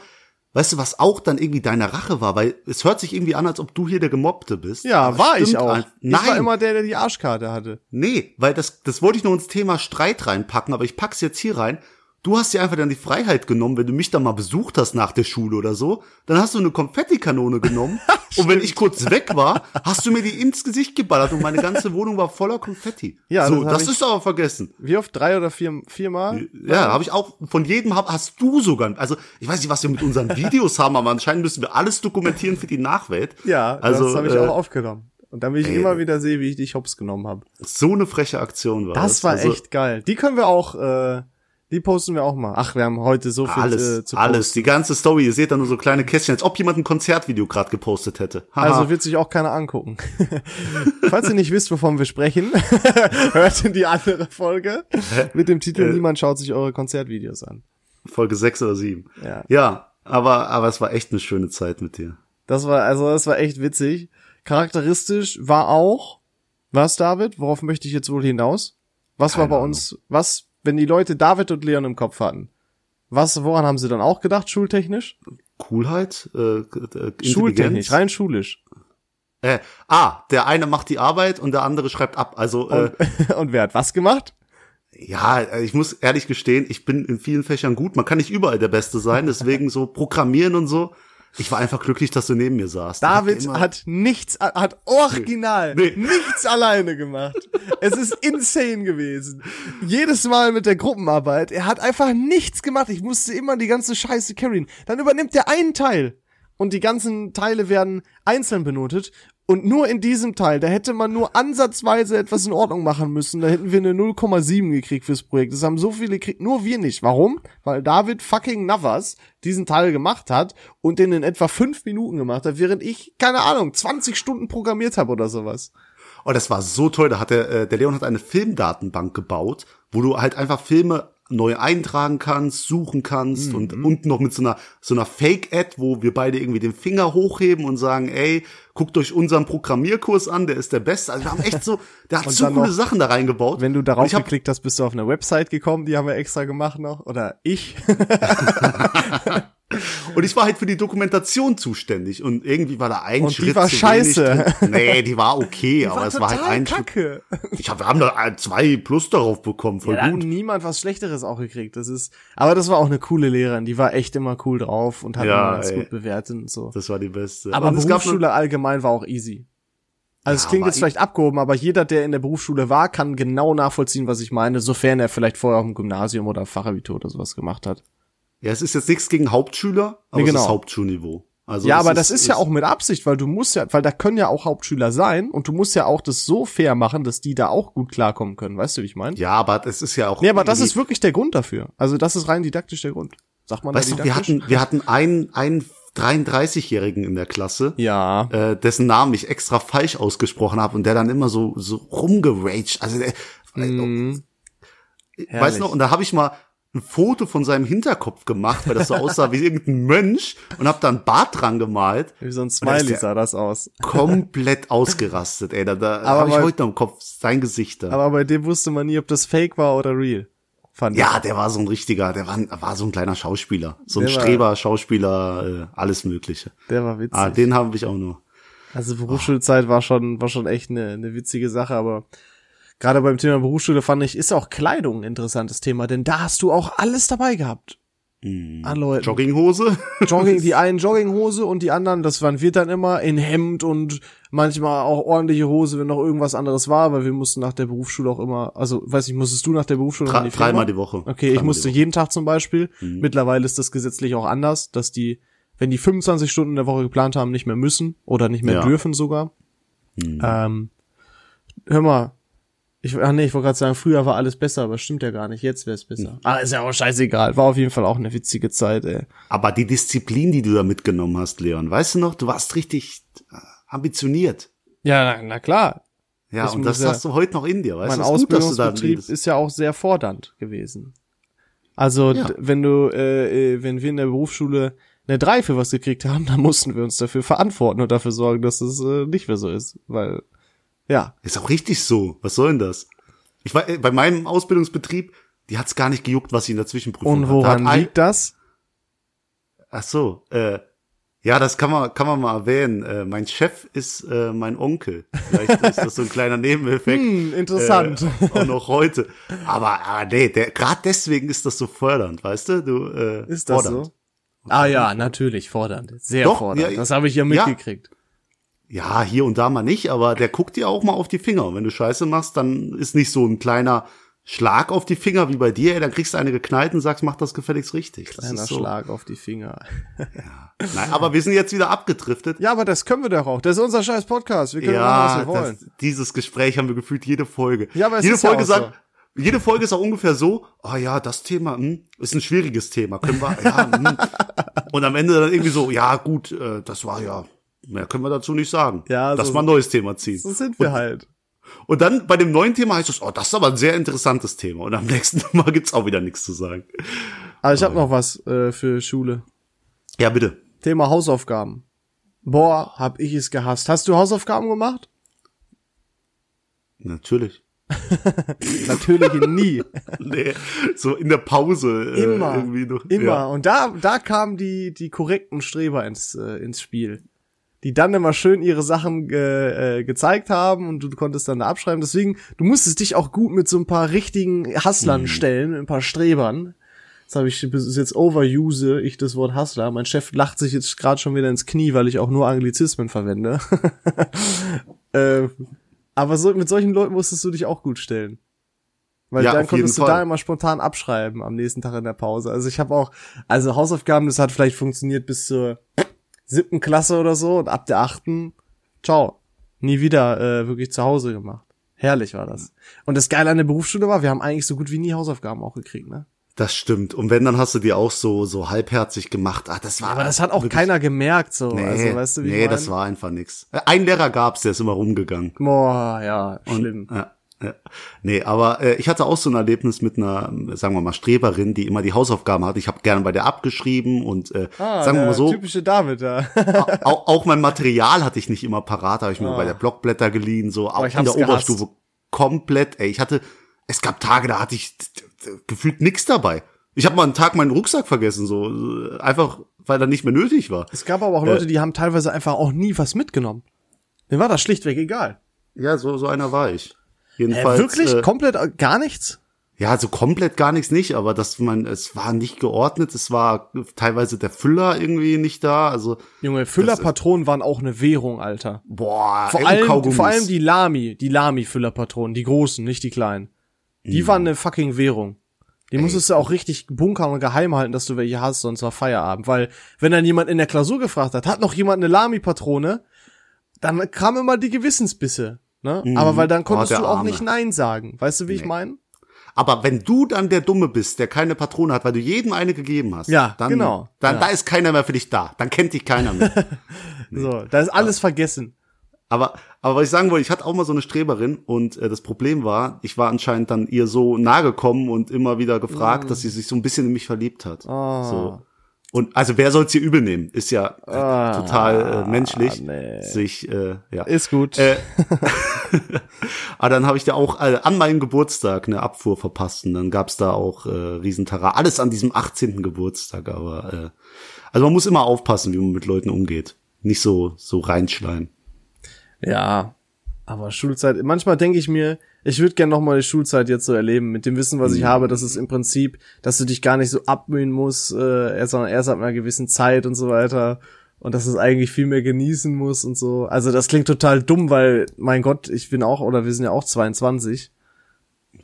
weißt du, was auch dann irgendwie deine Rache war? Weil es hört sich irgendwie an, als ob du hier der Gemobbte bist. Ja, Aber war ich auch. Nein. Ich war immer der, der die Arschkarte hatte. Nee, weil das, das wollte ich nur ins Thema Streit reinpacken, aber ich pack's jetzt hier rein. Du hast dir einfach dann die Freiheit genommen, wenn du mich dann mal besucht hast nach der Schule oder so, dann hast du eine Konfettikanone genommen und wenn ich kurz weg war, hast du mir die ins Gesicht geballert und meine ganze Wohnung war voller Konfetti. Ja, so, das das ist aber vergessen. Wie oft? Drei oder vier, viermal? Ja, habe ich auch von jedem hab, hast du sogar. Also ich weiß nicht, was wir mit unseren Videos haben, aber anscheinend müssen wir alles dokumentieren für die Nachwelt. Ja, also das habe ich äh, auch aufgenommen. Und damit ich ey, immer wieder sehe, wie ich dich hops genommen habe. so eine freche Aktion war das. Das war also, echt geil. Die können wir auch, äh, die posten wir auch mal. Ach, wir haben heute so viel Alles, äh, zu alles, die ganze Story. Ihr seht da nur so kleine Kästchen, als ob jemand ein Konzertvideo gerade gepostet hätte. Haha. Also wird sich auch keiner angucken. Falls ihr nicht wisst, wovon wir sprechen, hört in die andere Folge mit dem Titel Äh. Niemand schaut sich eure Konzertvideos an. Folge sechs oder sieben. Ja. Ja, aber, aber es war echt eine schöne Zeit mit dir. Das war, also das war echt witzig. Charakteristisch war auch, was David? Worauf möchte ich jetzt wohl hinaus? Was war Keine bei Ahnung. uns, was, wenn die Leute David und Leon im Kopf hatten? Was, woran haben sie dann auch gedacht, schultechnisch? Coolheit, äh, äh, Schultechnisch, rein schulisch. Äh, ah, der eine macht die Arbeit und der andere schreibt ab. Also äh, Und wer hat was gemacht? ja, äh, ich muss ehrlich gestehen, ich bin in vielen Fächern gut. Man kann nicht überall der Beste sein, deswegen so Programmieren und so. Ich war einfach glücklich, dass du neben mir saßt. David hat nichts, hat original Nee. nichts alleine gemacht. Es ist insane gewesen. Jedes Mal mit der Gruppenarbeit, er hat einfach nichts gemacht. Ich musste immer die ganze Scheiße carryen. Dann übernimmt er einen Teil und die ganzen Teile werden einzeln benotet. Und nur in diesem Teil, da hätte man nur ansatzweise etwas in Ordnung machen müssen. Da hätten wir eine 0,7 gekriegt fürs Projekt. Das haben so viele gekriegt, nur wir nicht. Warum? Weil David fucking Navas diesen Teil gemacht hat und den in etwa fünf Minuten gemacht hat, während ich, keine Ahnung, 20 Stunden programmiert habe oder sowas. Oh, das war so toll. Da hat der, äh, der Leon hat eine Filmdatenbank gebaut, wo du halt einfach Filme neu eintragen kannst, suchen kannst und unten noch mit so einer so einer Fake-Ad, wo wir beide irgendwie den Finger hochheben und sagen, ey, guckt euch unseren Programmierkurs an, der ist der Beste. Also wir haben echt so, der hat so coole noch, Sachen da reingebaut. Wenn du darauf ich hab, geklickt hast, bist du auf eine Website gekommen, die haben wir extra gemacht noch. Oder ich. und ich war halt für die Dokumentation zuständig und irgendwie war da ein Und die Schritt war zu scheiße. wenig drin. Nee, die war okay, aber es war halt ein Schritt. Kacke. Ich hab, wir haben da zwei Plus darauf bekommen, voll Ja, da hat gut. niemand was Schlechteres auch gekriegt. Das ist, aber das war auch eine coole Lehrerin. Die war echt immer cool drauf und hat Ja, immer ganz ey. gut bewertet und so. Das war die beste. Aber Und gab noch- Berufsschule allgemein war auch easy. Also es Ja, klingt jetzt vielleicht abgehoben, aber jeder, der in der Berufsschule war, kann genau nachvollziehen, was ich meine, sofern er vielleicht vorher auch im Gymnasium oder Fachabitur oder sowas gemacht hat. Ja, es ist jetzt nichts gegen Hauptschüler, aber Nee, genau. es ist Hauptschulniveau. Also ja, es aber das ist ja auch mit Absicht, weil du musst ja, weil da können ja auch Hauptschüler sein und du musst ja auch das so fair machen, dass die da auch gut klarkommen können. Weißt du, wie ich meine? Ja, aber das ist ja auch. Nee, aber das ist wirklich der Grund dafür. Also das ist rein didaktisch der Grund. Sagt man Weißt da du, wir didaktisch? hatten, wir hatten einen, einen 33-Jährigen in der Klasse, ja. äh, dessen Namen ich extra falsch ausgesprochen habe und der dann immer so, so rumgeraged. Also, der, weißt Herrlich. du noch, und da habe ich mal ein Foto von seinem Hinterkopf gemacht, weil das so aussah wie irgendein Mönch und habe da ein Bart dran gemalt. Wie so ein Smiley sah das aus. Komplett ausgerastet, ey. Da, da habe ich heute noch im Kopf sein Gesicht da. Aber bei dem wusste man nie, ob das fake war oder real. Fand Ja, der war so ein richtiger, der war, war so ein kleiner Schauspieler. So ein Der war- Streber, Schauspieler, äh, alles Mögliche. ich. Der war witzig. Ah, den habe ich auch noch. Also Berufsschulzeit war schon, war schon echt eine, eine witzige Sache, aber gerade beim Thema Berufsschule fand ich, ist auch Kleidung ein interessantes Thema, denn da hast du auch alles dabei gehabt. An Leuten. Jogginghose? Jogging, die einen Jogginghose und die anderen, das waren wir dann immer in Hemd und manchmal auch ordentliche Hose, wenn noch irgendwas anderes war, weil wir mussten nach der Berufsschule auch immer, also weiß nicht, musstest du nach der Berufsschule in die dreimal die Woche. Okay, ich Dreimal musste die Woche. jeden Tag zum Beispiel. Mhm. Mittlerweile ist das gesetzlich auch anders, dass die, wenn die 25 Stunden in der Woche geplant haben, nicht mehr müssen oder nicht mehr Ja. dürfen sogar. Mhm. Ähm, hör mal, ich, ach nee, ich wollte gerade sagen, früher war alles besser, aber stimmt ja gar nicht. Jetzt wäre es besser. Ah, ist ja auch scheißegal. War auf jeden Fall auch eine witzige Zeit, ey. Aber die Disziplin, die du da mitgenommen hast, Leon, weißt du noch, du warst richtig äh, ambitioniert. Ja, na, na klar. Ja, Ich und das ja- hast du heute noch in dir, weißt mein du? Da Ausbildungsbetrieb ist ja auch sehr fordernd gewesen. Also Ja. wenn du, äh, äh, wenn wir in der Berufsschule eine 3 für was gekriegt haben, dann mussten wir uns dafür verantworten und dafür sorgen, dass es äh, nicht mehr so ist. Weil, ja, Ist auch richtig so. Was soll denn das? Ich war äh, bei meinem Ausbildungsbetrieb, die hat's gar nicht gejuckt, was sie in der Zwischenprüfung und woran hat liegt das? Ach so, äh, Ja, das kann man, kann man mal erwähnen. Äh, mein Chef ist äh, mein Onkel. Vielleicht ist das so ein kleiner Nebeneffekt. Hm, interessant. Äh, auch noch heute. Aber, aber nee, der, gerade deswegen ist das so fördernd, weißt du? Du äh, Ist das fordernd. so? Ah ja, natürlich, fordernd. Sehr Doch, fordernd. ja, das habe ich ja ja. mitgekriegt. Ja, hier und da mal nicht, aber der guckt dir auch mal auf die Finger. Und wenn du Scheiße machst, dann ist nicht so ein kleiner Schlag auf die Finger wie bei dir. Ey, dann kriegst du eine geknallt und sagst, mach das gefälligst richtig. Das Kleiner ist so. Schlag auf die Finger. Nein, aber wir sind jetzt wieder abgedriftet. Ja, aber das können wir doch auch. Das ist unser scheiß Podcast. Wir können machen, was Ja, wir wollen. das, dieses Gespräch haben wir gefühlt jede Folge. Ja, aber es jede ist ja Folge auch sagt, jede Folge ist auch ungefähr so, ah ja, das Thema hm, ist ein schwieriges Thema, können wir, ja, hm. und am Ende dann irgendwie so, ja gut, äh, das war ja, mehr können wir dazu nicht sagen. Ja, dass so- wir ein neues Thema ziehen. So sind wir halt. Und dann bei dem neuen Thema heißt es, oh, das ist aber ein sehr interessantes Thema. Und am nächsten Mal gibt's auch wieder nichts zu sagen. Aber ich habe noch was äh, für Schule. Ja, bitte. Thema Hausaufgaben. Boah, hab ich es gehasst. Hast du Hausaufgaben gemacht? Natürlich. Natürlich nie. Nee, so in der Pause. Äh, Immer. irgendwie noch, Immer. Ja. Und da, da kamen die, die korrekten Streber ins, äh, ins Spiel. Die dann immer schön ihre Sachen ge, äh, gezeigt haben und du konntest dann da abschreiben. Deswegen, du musstest dich auch gut mit so ein paar richtigen Mhm. Hustlern stellen, mit ein paar Strebern. Das habe ich bis jetzt overuse ich das Wort Hustler. Mein Chef lacht sich jetzt gerade schon wieder ins Knie, weil ich auch nur Anglizismen verwende. äh, aber so, mit solchen Leuten musstest du dich auch gut stellen. Weil Ja, dann konntest du Fall. da immer spontan abschreiben am nächsten Tag in der Pause. Also ich habe auch, also Hausaufgaben, das hat vielleicht funktioniert bis zur siebten Klasse oder so und ab der achten, ciao. Nie wieder äh, wirklich zu Hause gemacht. Herrlich war das. Und das Geile an der Berufsschule war, wir haben eigentlich so gut wie nie Hausaufgaben auch gekriegt, ne? Das stimmt. Und wenn, dann hast du die auch so, so halbherzig gemacht. Ach, das war. Aber das hat auch keiner gemerkt, so. Nee, also, weißt du, wie nee ich mein? das war einfach nix. Äh, Ein Lehrer gab's, der ist immer rumgegangen. Boah, ja, schlimm. Ja, ja. Nee, aber äh, ich hatte auch so ein Erlebnis mit einer, äh, sagen wir mal, Streberin, die immer die Hausaufgaben hatte. Ich habe gerne bei der abgeschrieben und äh, Ah, sagen wir mal so, Typische David, ja. auch, auch mein Material hatte ich nicht immer parat, habe ich mir bei der Blockblätter geliehen, so auch Ah. in der gehasst. Oberstufe komplett. Ey, ich hatte, es gab Tage, da hatte ich gefühlt nix dabei. Ich habe mal einen Tag meinen Rucksack vergessen, so äh, einfach, weil er nicht mehr nötig war. Es gab aber auch Leute, die haben teilweise einfach auch nie was mitgenommen. Mir war das schlichtweg egal. Ja, so so einer war ich. Äh, Jedenfalls. wirklich? Äh, Komplett äh, gar nichts? Ja, so komplett gar nichts nicht, aber dass man, es war nicht geordnet, es war teilweise der Füller irgendwie nicht da, also Junge, Füllerpatronen waren auch eine Währung, Alter. boah, Vor ey, und allem, Kaugummis. vor allem die Lami, die Lami-Füllerpatronen, die großen, nicht die kleinen. Die waren eine fucking Währung. Die musstest du auch richtig bunkern und geheim halten, dass du welche hast, sonst war Feierabend. Weil, wenn dann jemand in der Klausur gefragt hat, hat noch jemand eine Lami-Patrone, dann kam immer die Gewissensbisse. Ne? Aber weil dann konntest Oh, du auch Arme. nicht Nein sagen. Weißt du, wie ich meine? Aber wenn du dann der Dumme bist, der keine Patrone hat, weil du jedem eine gegeben hast, Ja, dann, genau. dann Ja. da ist keiner mehr für dich da, dann kennt dich keiner mehr. So, da ist alles vergessen. aber, aber was ich sagen wollte, ich hatte auch mal so eine Streberin und äh, das Problem war, ich war anscheinend dann ihr so nahe gekommen und immer wieder gefragt, dass sie sich so ein bisschen in mich verliebt hat. Ah. So. Und also wer soll's ihr übel nehmen? Ist ja äh, total äh, menschlich, Ah, nee. sich äh, ja. Ist gut. Äh, aber dann habe ich da auch äh, an meinem Geburtstag eine Abfuhr verpasst und dann gab's da auch äh, Riesentara. Alles an diesem 18. Geburtstag, aber äh, also man muss immer aufpassen, wie man mit Leuten umgeht. Nicht so so reinschleimen. Ja, aber Schulzeit, manchmal denke ich mir, ich würde gerne noch mal die Schulzeit jetzt so erleben, mit dem Wissen, was ich habe, dass es im Prinzip, dass du dich gar nicht so abmühen musst, äh, erst, sondern erst ab einer gewissen Zeit und so weiter. Und dass es eigentlich viel mehr genießen muss und so. Also das klingt total dumm, weil, mein Gott, ich bin auch, oder wir sind ja auch 22.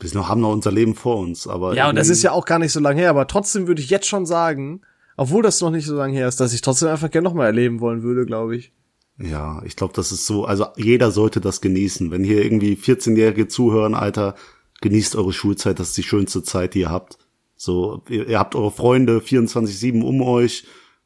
Wir noch, haben noch unser Leben vor uns, aber Ja, und das ist ja auch gar nicht so lange her, aber trotzdem würde ich jetzt schon sagen, obwohl das noch nicht so lange her ist, dass ich trotzdem einfach gerne noch mal erleben wollen würde, glaube ich. Ja, ich glaube, das ist so, also jeder sollte das genießen. Wenn hier irgendwie 14-Jährige zuhören, Alter, genießt eure Schulzeit, das ist die schönste Zeit, die ihr habt. So, ihr, ihr habt eure Freunde 24-7 um euch.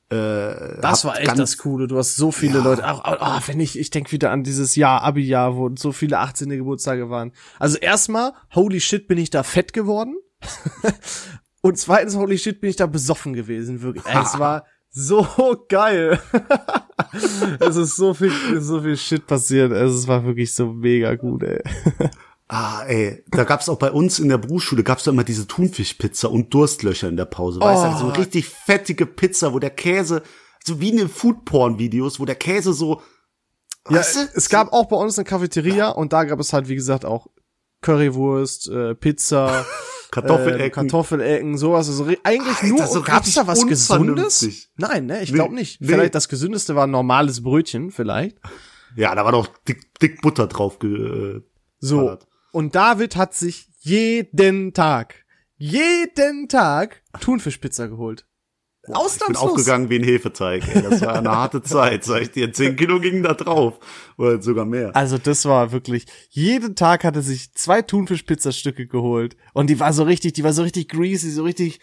Äh, Das war echt das Coole. Du hast so viele Ja. Leute. Auch, auch, ah, wenn ich, ich denke wieder an dieses Jahr, Abi-Jahr, wo so viele 18. Geburtstage waren. Also erstmal, holy shit, bin ich da fett geworden. Und zweitens, holy shit, bin ich da besoffen gewesen. Wirklich. Ey, es war so geil. es ist so viel, so viel Shit passiert. Also, Es war wirklich so mega gut, ey. Ah, ey, da gab's auch bei uns in der Berufsschule gab's da immer diese Thunfischpizza und Durstlöcher in der Pause. Weißt du, Oh. so eine richtig fettige Pizza, wo der Käse so wie in den Foodporn-Videos, wo der Käse so. Ja, weißt du? es gab auch bei uns eine Cafeteria und da gab es halt, wie gesagt, auch Currywurst, äh, Pizza, Kartoffelecken. äh, Kartoffelecken, sowas. Also eigentlich Alter, nur, so gab's da richtig was Gesundes? Nein, ne, ich Nee, glaube nicht. nee. Vielleicht das Gesündeste war ein normales Brötchen, vielleicht. Ja, da war doch dick, dick Butter drauf. Äh, So. Ballert. Und David hat sich jeden Tag, jeden Tag Thunfischpizza geholt. Ich bin aufgegangen wie ein Hefeteig. Ey. Das war eine harte Zeit, sag ich dir. Zehn Kilo gingen da drauf. Oder sogar mehr. Also das war wirklich, jeden Tag hat er sich zwei Thunfischpizzastücke geholt. Und die war so richtig, die war so richtig greasy, so richtig,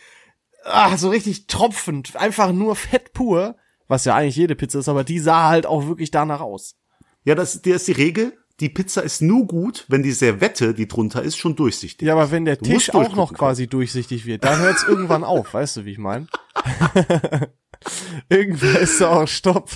ah, so richtig tropfend. Einfach nur Fett pur. Was ja eigentlich jede Pizza ist, aber die sah halt auch wirklich danach aus. Ja, das, das ist die Regel. Die Pizza ist nur gut, wenn die Servette, die drunter ist, schon durchsichtig. Ja, aber wenn der Du Tisch auch noch quasi durchsichtig wird, dann hört's irgendwann auf, weißt du, wie ich mein? Irgendwann ist da auch Stopp.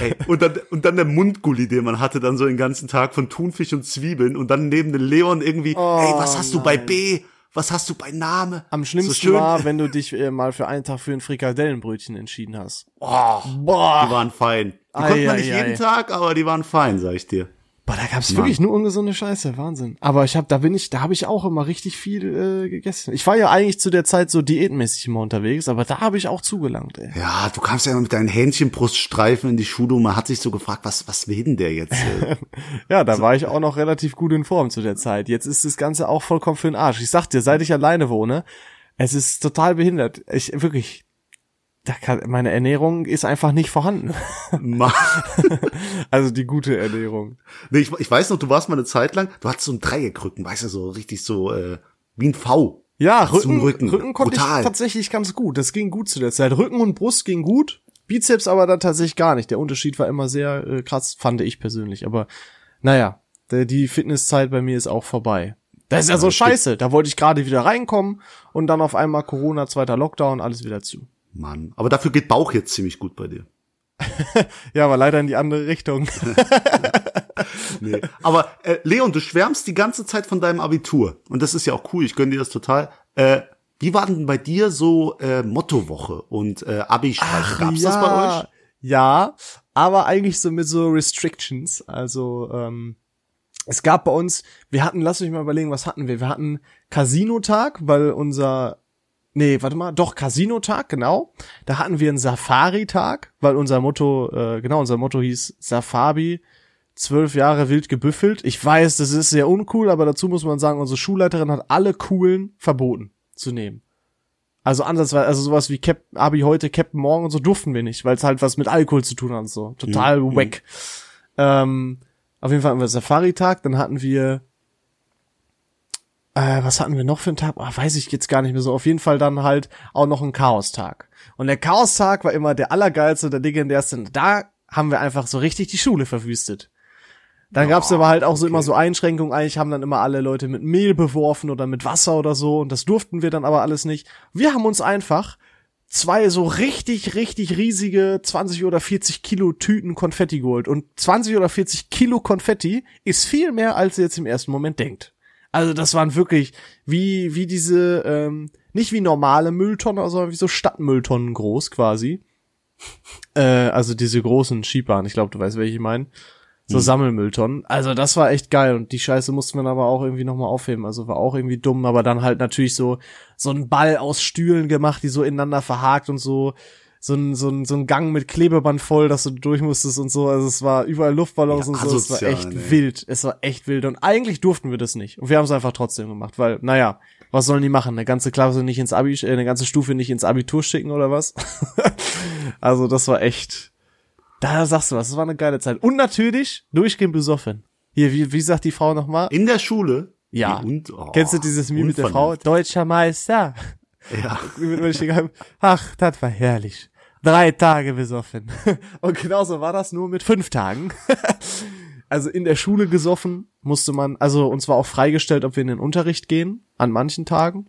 Ey, und dann, und dann der Mundgulli, den man hatte, dann so den ganzen Tag von Thunfisch und Zwiebeln und dann neben den Leon irgendwie, Oh, ey, was hast du bei B? Was hast du bei Name? Am schlimmsten so war, wenn du dich äh, mal für einen Tag für ein Frikadellenbrötchen entschieden hast. Oh, Boah. die waren fein. Die Ei, konnte man ei, nicht ei. jeden Tag, aber die waren fein, sag ich dir. Boah, da gab's Mann. wirklich nur ungesunde Scheiße, Wahnsinn. Aber ich hab, da bin ich, da habe ich auch immer richtig viel äh, gegessen. Ich war ja eigentlich zu der Zeit so diätmäßig immer unterwegs, aber da habe ich auch zugelangt, ey. Ja, du kamst ja immer mit deinen Hähnchenbruststreifen in die Schule und man hat sich so gefragt, was, was will denn der jetzt? äh? Ja, da war ich auch noch relativ gut in Form zu der Zeit. Jetzt ist das Ganze auch vollkommen für den Arsch. Ich sag dir, seit ich alleine wohne, es ist total behindert. Ich wirklich, kann, meine Ernährung ist einfach nicht vorhanden. Also die gute Ernährung. nee, ich, ich weiß noch, du warst mal eine Zeit lang, du hattest so einen Dreieckrücken, weißt du, so richtig so äh, wie ein V. Ja, Zum Rücken, Rücken. Rücken, konnte Brutal. ich tatsächlich ganz gut. Das ging gut zu der Zeit. Rücken und Brust ging gut, Bizeps aber dann tatsächlich gar nicht. Der Unterschied war immer sehr äh, krass, fand ich persönlich. Aber naja, der, die Fitnesszeit bei mir ist auch vorbei. Das ist ja so scheiße. Da wollte ich gerade wieder reinkommen und dann auf einmal Corona, zweiter Lockdown, alles wieder zu. Mann. Aber dafür geht Bauch jetzt ziemlich gut bei dir. Ja, aber leider in die andere Richtung. Nee. Aber äh, Leon, du schwärmst die ganze Zeit von deinem Abitur. Und das ist ja auch cool, ich gönne dir das total. Äh, wie war denn bei dir so äh, Mottowoche und äh, Abi-Streiche? Gab's das bei euch? Ja, aber eigentlich so mit so Restrictions. Also, ähm, es gab bei uns, wir hatten, lass mich mal überlegen, was hatten wir? Wir hatten Casino-Tag, weil unser, nee, warte mal, doch, Casino-Tag, genau. Da hatten wir einen Safari-Tag, weil unser Motto, äh, genau, unser Motto hieß Safari, zwölf Jahre wild gebüffelt. Ich weiß, das ist sehr uncool, aber dazu muss man sagen, unsere Schulleiterin hat alle coolen verboten zu nehmen. Also ansatzweise, also sowas wie Cap Abi heute, Captain Morgen und so durften wir nicht, weil es halt was mit Alkohol zu tun hat und so. Total Mhm. wack. Ähm, auf jeden Fall hatten wir Safari-Tag, dann hatten wir äh, was hatten wir noch für einen Tag? Ah, weiß ich jetzt gar nicht mehr so. Auf jeden Fall dann halt auch noch ein Chaos-Tag. Und der Chaos-Tag war immer der allergeilste, der legendärste. Da haben wir einfach so richtig die Schule verwüstet. Dann gab's aber halt auch so immer so Einschränkungen. Eigentlich haben dann immer alle Leute mit Mehl beworfen oder mit Wasser oder so. Und das durften wir dann aber alles nicht. Wir haben uns einfach zwei so richtig, richtig riesige 20 oder 40 Kilo Tüten Konfetti geholt. Und 20 oder 40 Kilo Konfetti ist viel mehr, als ihr jetzt im ersten Moment denkt. Also das waren wirklich wie, wie diese, ähm, nicht wie normale Mülltonnen, sondern wie so Stadtmülltonnen groß quasi. Äh, also diese großen Skibahnen, ich glaube, du weißt, welche ich meine. So Sammelmülltonnen. Also das war echt geil und die Scheiße mussten wir dann aber auch irgendwie nochmal aufheben. Also war auch irgendwie dumm, aber dann halt natürlich so so ein Ball aus Stühlen gemacht, die so ineinander verhakt und so so ein, so ein, so ein Gang mit Klebeband voll, dass du durch musstest und so. Also es war überall Luftballons Ja, und so. Es war asozial, echt ne? wild. Es war echt wild. Und eigentlich durften wir das nicht. Und wir haben es einfach trotzdem gemacht, weil, naja, was sollen die machen? Eine ganze Klasse nicht ins Abi, äh, eine ganze Stufe nicht ins Abitur schicken oder was? also das war echt. Da sagst du was, das war eine geile Zeit. Und natürlich durchgehend besoffen. Hier, wie, wie sagt die Frau nochmal? In der Schule? Ja. Und, oh, Kennst du dieses Meme mit der Frau? Deutscher Meister. Ja. Ach, das war herrlich. Drei Tage besoffen. Und genauso war das nur mit fünf Tagen. Also in der Schule gesoffen musste man, also uns war auch freigestellt, ob wir in den Unterricht gehen, an manchen Tagen.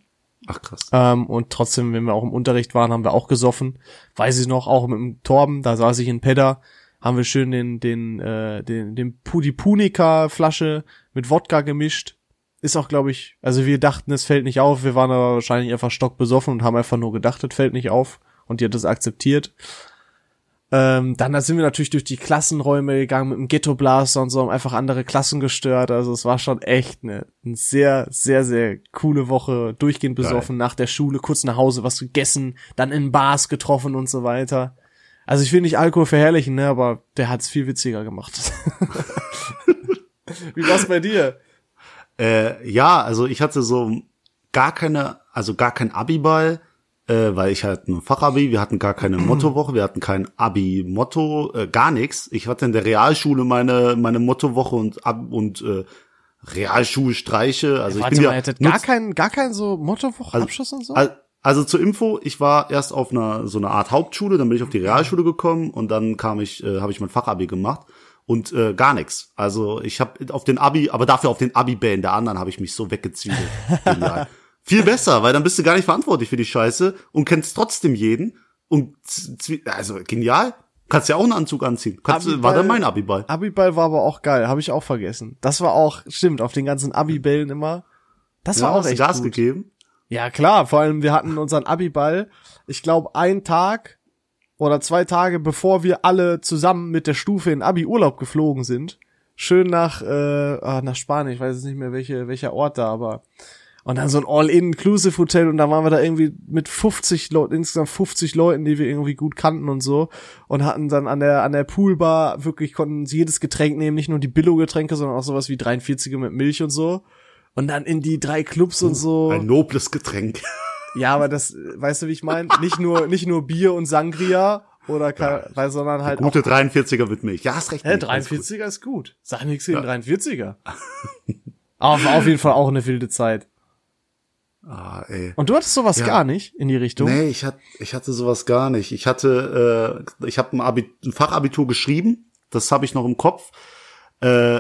Ach krass. Ähm, und trotzdem, wenn wir auch im Unterricht waren, haben wir auch gesoffen. Weiß ich noch, auch mit dem Torben, da saß ich in Pedder, haben wir schön den, den, äh, den, den Pudi Punica Flasche mit Wodka gemischt. Ist auch, glaube ich, also wir dachten, es fällt nicht auf, wir waren aber wahrscheinlich einfach stockbesoffen und haben einfach nur gedacht, es fällt nicht auf. Und die hat das akzeptiert. Ähm, dann sind wir natürlich durch die Klassenräume gegangen mit dem Ghetto Blaster und so, haben einfach andere Klassen gestört. Also es war schon echt eine, eine sehr, sehr, sehr coole Woche. Durchgehend besoffen Geil. nach der Schule, kurz nach Hause was gegessen, dann in Bars getroffen und so weiter. Also ich will nicht Alkohol verherrlichen, ne, aber der hat's viel witziger gemacht. Wie war's bei dir? Äh, ja, also ich hatte so gar keine, also gar kein Abiball äh, weil ich halt ein Fachabi, wir hatten gar keine Mottowoche, wir hatten kein Abi-Motto, äh, gar nichts. Ich hatte in der Realschule meine meine Mottowoche und ab und äh, Realschulstreiche. Also ja, ich bin ja gar kein gar kein so Mottowoche-Abschluss also, und so. Also, zur Info, ich war erst auf einer so einer Art Hauptschule, dann bin ich auf die Realschule gekommen und dann kam ich, äh, habe ich mein Fachabi gemacht und äh, gar nichts. Also ich habe auf den Abi, aber dafür auf den Abi-Bällen der anderen habe ich mich so weggezwiebelt. Viel besser, weil dann bist du gar nicht verantwortlich für die Scheiße und kennst trotzdem jeden. Und also genial. Kannst ja auch einen Anzug anziehen. Kannst, Abiball, war dann mein Abiball. Abiball war aber auch geil, habe ich auch vergessen. Das war auch, stimmt, auf den ganzen Abibällen immer. Das ja, war auch echt Gas gut. gegeben. Ja, klar, vor allem wir hatten unseren Abiball, ich glaube, einen Tag oder zwei Tage bevor wir alle zusammen mit der Stufe in Abi Urlaub geflogen sind. Schön nach äh, ah, nach Spanien, ich weiß jetzt nicht mehr welche welcher Ort da, aber und dann so ein All-Inclusive-Hotel und da waren wir da irgendwie mit 50 Leuten, insgesamt 50 Leuten, die wir irgendwie gut kannten und so. Und hatten dann an der, an der Poolbar wirklich, konnten sie jedes Getränk nehmen, nicht nur die Billo-Getränke, sondern auch sowas wie 43er mit Milch und so. Und dann in die drei Clubs und so. Ein nobles Getränk. Ja, aber das, weißt du, wie ich meine? Nicht nur, nicht nur Bier und Sangria oder ja, weil, sondern halt. Gute 43er mit Milch. Ja, hast recht. Hä, 43er ist gut. Sag nichts gegen ja. 43er. Aber war auf jeden Fall auch eine wilde Zeit. Ah, ey. Und du hattest sowas ja. gar nicht in die Richtung? Nee, ich hatte, ich hatte sowas gar nicht. Ich hatte, äh, ich habe ein, ein Fachabitur geschrieben, das habe ich noch im Kopf. Äh,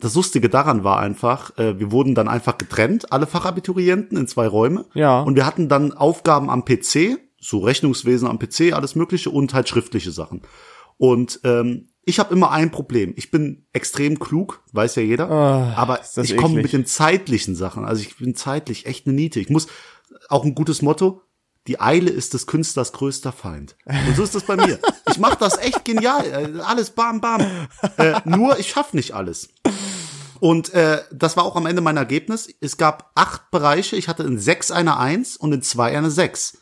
das Lustige daran war einfach, äh, wir wurden dann einfach getrennt, alle Fachabiturienten in zwei Räume. Ja. Und wir hatten dann Aufgaben am PC, so Rechnungswesen am PC, alles Mögliche und halt schriftliche Sachen. Und ähm, ich habe immer ein Problem. Ich bin extrem klug, weiß ja jeder, oh, aber ich komme mit den zeitlichen Sachen. Also ich bin zeitlich echt eine Niete. Ich muss auch ein gutes Motto. Die Eile ist des Künstlers größter Feind. Und so ist das bei mir. Ich mache das echt genial. Äh, alles bam, bam. Äh, nur ich schaff nicht alles. Und äh, das war auch am Ende mein Ergebnis. Es gab acht Bereiche. Ich hatte in sechs eine Eins und in zwei eine Sechs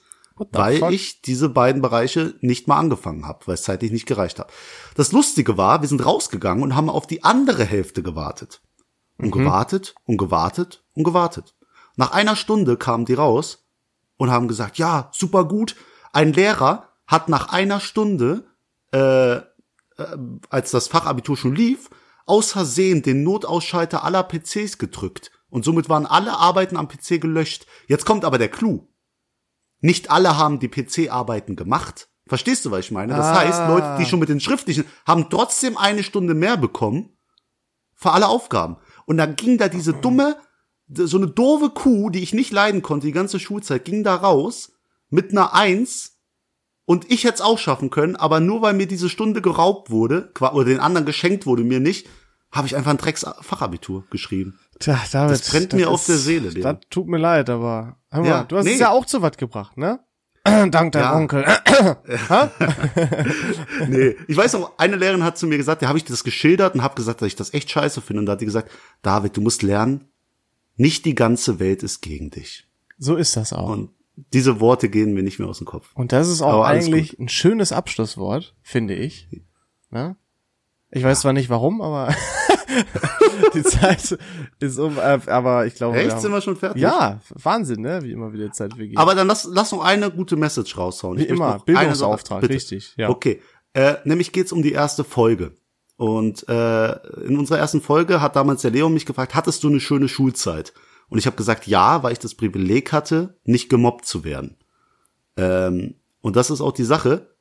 weil fuck? ich diese beiden Bereiche nicht mal angefangen habe, weil es zeitlich nicht gereicht hat. Das Lustige war, wir sind rausgegangen und haben auf die andere Hälfte gewartet. Und mhm. gewartet und gewartet und gewartet. Nach einer Stunde kamen die raus und haben gesagt, ja, super gut. Ein Lehrer hat nach einer Stunde, äh, äh, als das Fachabitur schon lief, aus Versehen den Notausschalter aller PCs gedrückt. Und somit waren alle Arbeiten am PC gelöscht. Jetzt kommt aber der Clou. Nicht alle haben die PC-Arbeiten gemacht. Verstehst du, was ich meine? Das ah. heißt, Leute, die schon mit den schriftlichen, haben trotzdem eine Stunde mehr bekommen für alle Aufgaben. Und dann ging da diese dumme, so eine doofe Kuh, die ich nicht leiden konnte, die ganze Schulzeit, ging da raus mit einer Eins und ich hätte es auch schaffen können, aber nur weil mir diese Stunde geraubt wurde, oder den anderen geschenkt wurde, mir nicht, habe ich einfach ein Drecks-Fachabitur geschrieben. Tja, David, das brennt mir das auf der Seele. Das tut mir leid, aber hör mal, ja, du hast nee. es ja auch zu was gebracht, ne? Dank der ja. Onkel. nee, ich weiß noch, eine Lehrerin hat zu mir gesagt, da habe ich das geschildert und habe gesagt, dass ich das echt scheiße finde. Und da hat die gesagt, David, du musst lernen, nicht die ganze Welt ist gegen dich. So ist das auch. Und diese Worte gehen mir nicht mehr aus dem Kopf. Und das ist auch eigentlich ein schönes Abschlusswort, finde ich. Ne? Ich weiß zwar nicht warum, aber die Zeit ist um, äh, aber ich glaube. Echt, wir sind wir schon fertig? Ja, Wahnsinn, ne? Wie immer wieder Zeit vergeht. Aber dann lass, lass noch eine gute Message raushauen. Wie ich immer, Bildungsauftrag, richtig, ja. Okay, äh, nämlich geht's um die erste Folge. Und äh, in unserer ersten Folge hat damals der Leo mich gefragt, hattest du eine schöne Schulzeit? Und ich habe gesagt, ja, weil ich das Privileg hatte, nicht gemobbt zu werden. Ähm, und das ist auch die Sache.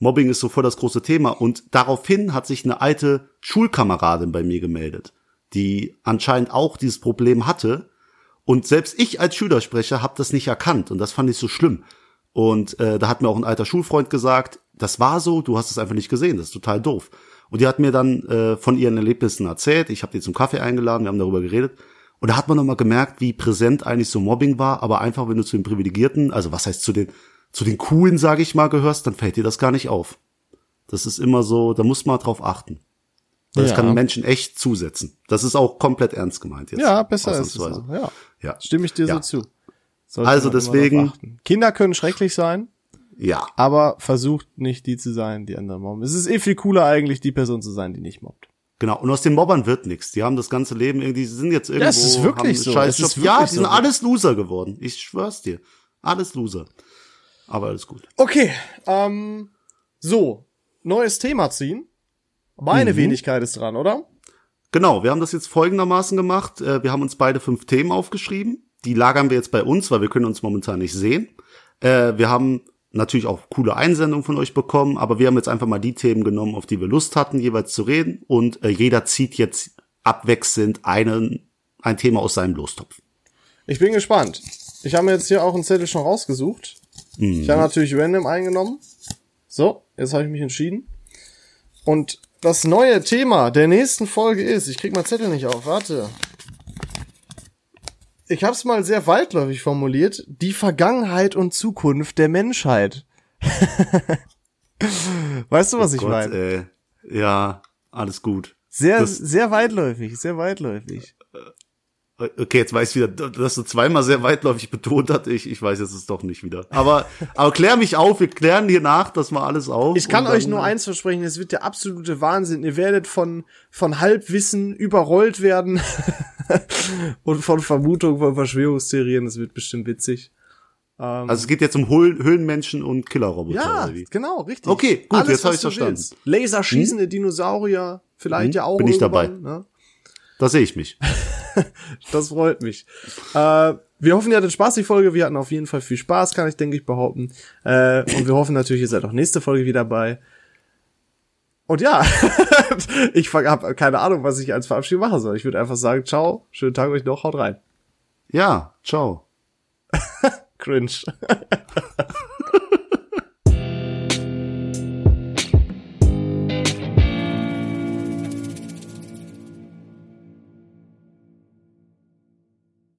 Mobbing ist so voll das große Thema. Und daraufhin hat sich eine alte Schulkameradin bei mir gemeldet, die anscheinend auch dieses Problem hatte. Und selbst ich als Schülersprecher habe das nicht erkannt. Und das fand ich so schlimm. Und äh, da hat mir auch ein alter Schulfreund gesagt, das war so, du hast es einfach nicht gesehen, das ist total doof. Und die hat mir dann äh, von ihren Erlebnissen erzählt. Ich habe die zum Kaffee eingeladen, wir haben darüber geredet. Und da hat man nochmal gemerkt, wie präsent eigentlich so Mobbing war, aber einfach, wenn du zu den Privilegierten, also was heißt zu den zu den Coolen, sage ich mal, gehörst, dann fällt dir das gar nicht auf. Das ist immer so, da muss man drauf achten. Das Ja. kann Menschen echt zusetzen. Das ist auch komplett ernst gemeint jetzt. Ja, besser ist es. Ja, Ja. stimme ich dir Ja. so zu. Sollte Also deswegen-. Kinder können schrecklich sein, Ja. aber versucht nicht die zu sein, die anderen mobben. Es ist eh viel cooler eigentlich, die Person zu sein, die nicht mobbt. Genau. Und aus den Mobbern wird nichts. Die haben das ganze Leben irgendwie, die sind jetzt irgendwo. es ist wirklich haben so. Scheiß Es ist Job. Ja, wirklich die sind so. alles Loser geworden. Ich schwör's dir. Alles Loser. Aber alles gut. Okay, ähm, so, neues Thema ziehen. Meine Wenigkeit ist dran, oder? Genau, wir haben das jetzt folgendermaßen gemacht. Äh, Wir haben uns beide fünf Themen aufgeschrieben. Die lagern wir jetzt bei uns, weil wir können uns momentan nicht sehen. Äh, Wir haben natürlich auch coole Einsendungen von euch bekommen, aber wir haben jetzt einfach mal die Themen genommen, auf die wir Lust hatten, jeweils zu reden. Und äh, jeder zieht jetzt abwechselnd einen, ein Thema aus seinem Lostopf. Ich bin gespannt. Ich habe mir jetzt hier auch einen Zettel schon rausgesucht. Ich habe natürlich random eingenommen. So, jetzt habe ich mich entschieden. Und das neue Thema der nächsten Folge ist, ich krieg mal Zettel nicht auf, warte. Ich habe es mal sehr weitläufig formuliert, die Vergangenheit und Zukunft der Menschheit. weißt du, was ich Gott, meine? äh, ja, alles gut. Sehr, das- sehr weitläufig, sehr weitläufig. Okay, jetzt weiß ich wieder, dass du zweimal sehr weitläufig betont hat. Ich, ich weiß jetzt es doch nicht wieder. Aber, aber klär mich auf, wir klären hier nach, das mal alles auf. Ich kann euch nur eins versprechen, es wird der absolute Wahnsinn. Ihr werdet von, von Halbwissen überrollt werden und von Vermutungen, von Verschwörungstheorien. Das wird bestimmt witzig. Also es geht jetzt um Höhlen, Höhlenmenschen und Killerroboter. Ja, genau, richtig. Okay, gut, jetzt hab was ich's du verstanden. willst. Laserschießende Dinosaurier, vielleicht ja auch Bin ich irgendwann, Ne? Da sehe ich mich. Das freut mich. Äh, wir hoffen, ihr hattet Spaß, die Folge. Wir hatten auf jeden Fall viel Spaß, kann ich, denke ich, behaupten. Äh, und wir hoffen natürlich, ihr seid auch nächste Folge wieder dabei. Und ja, ich habe keine Ahnung, was ich als Verabschiedung machen soll. Ich würde einfach sagen, ciao, schönen Tag euch noch, haut rein. Ja, ciao. Cringe.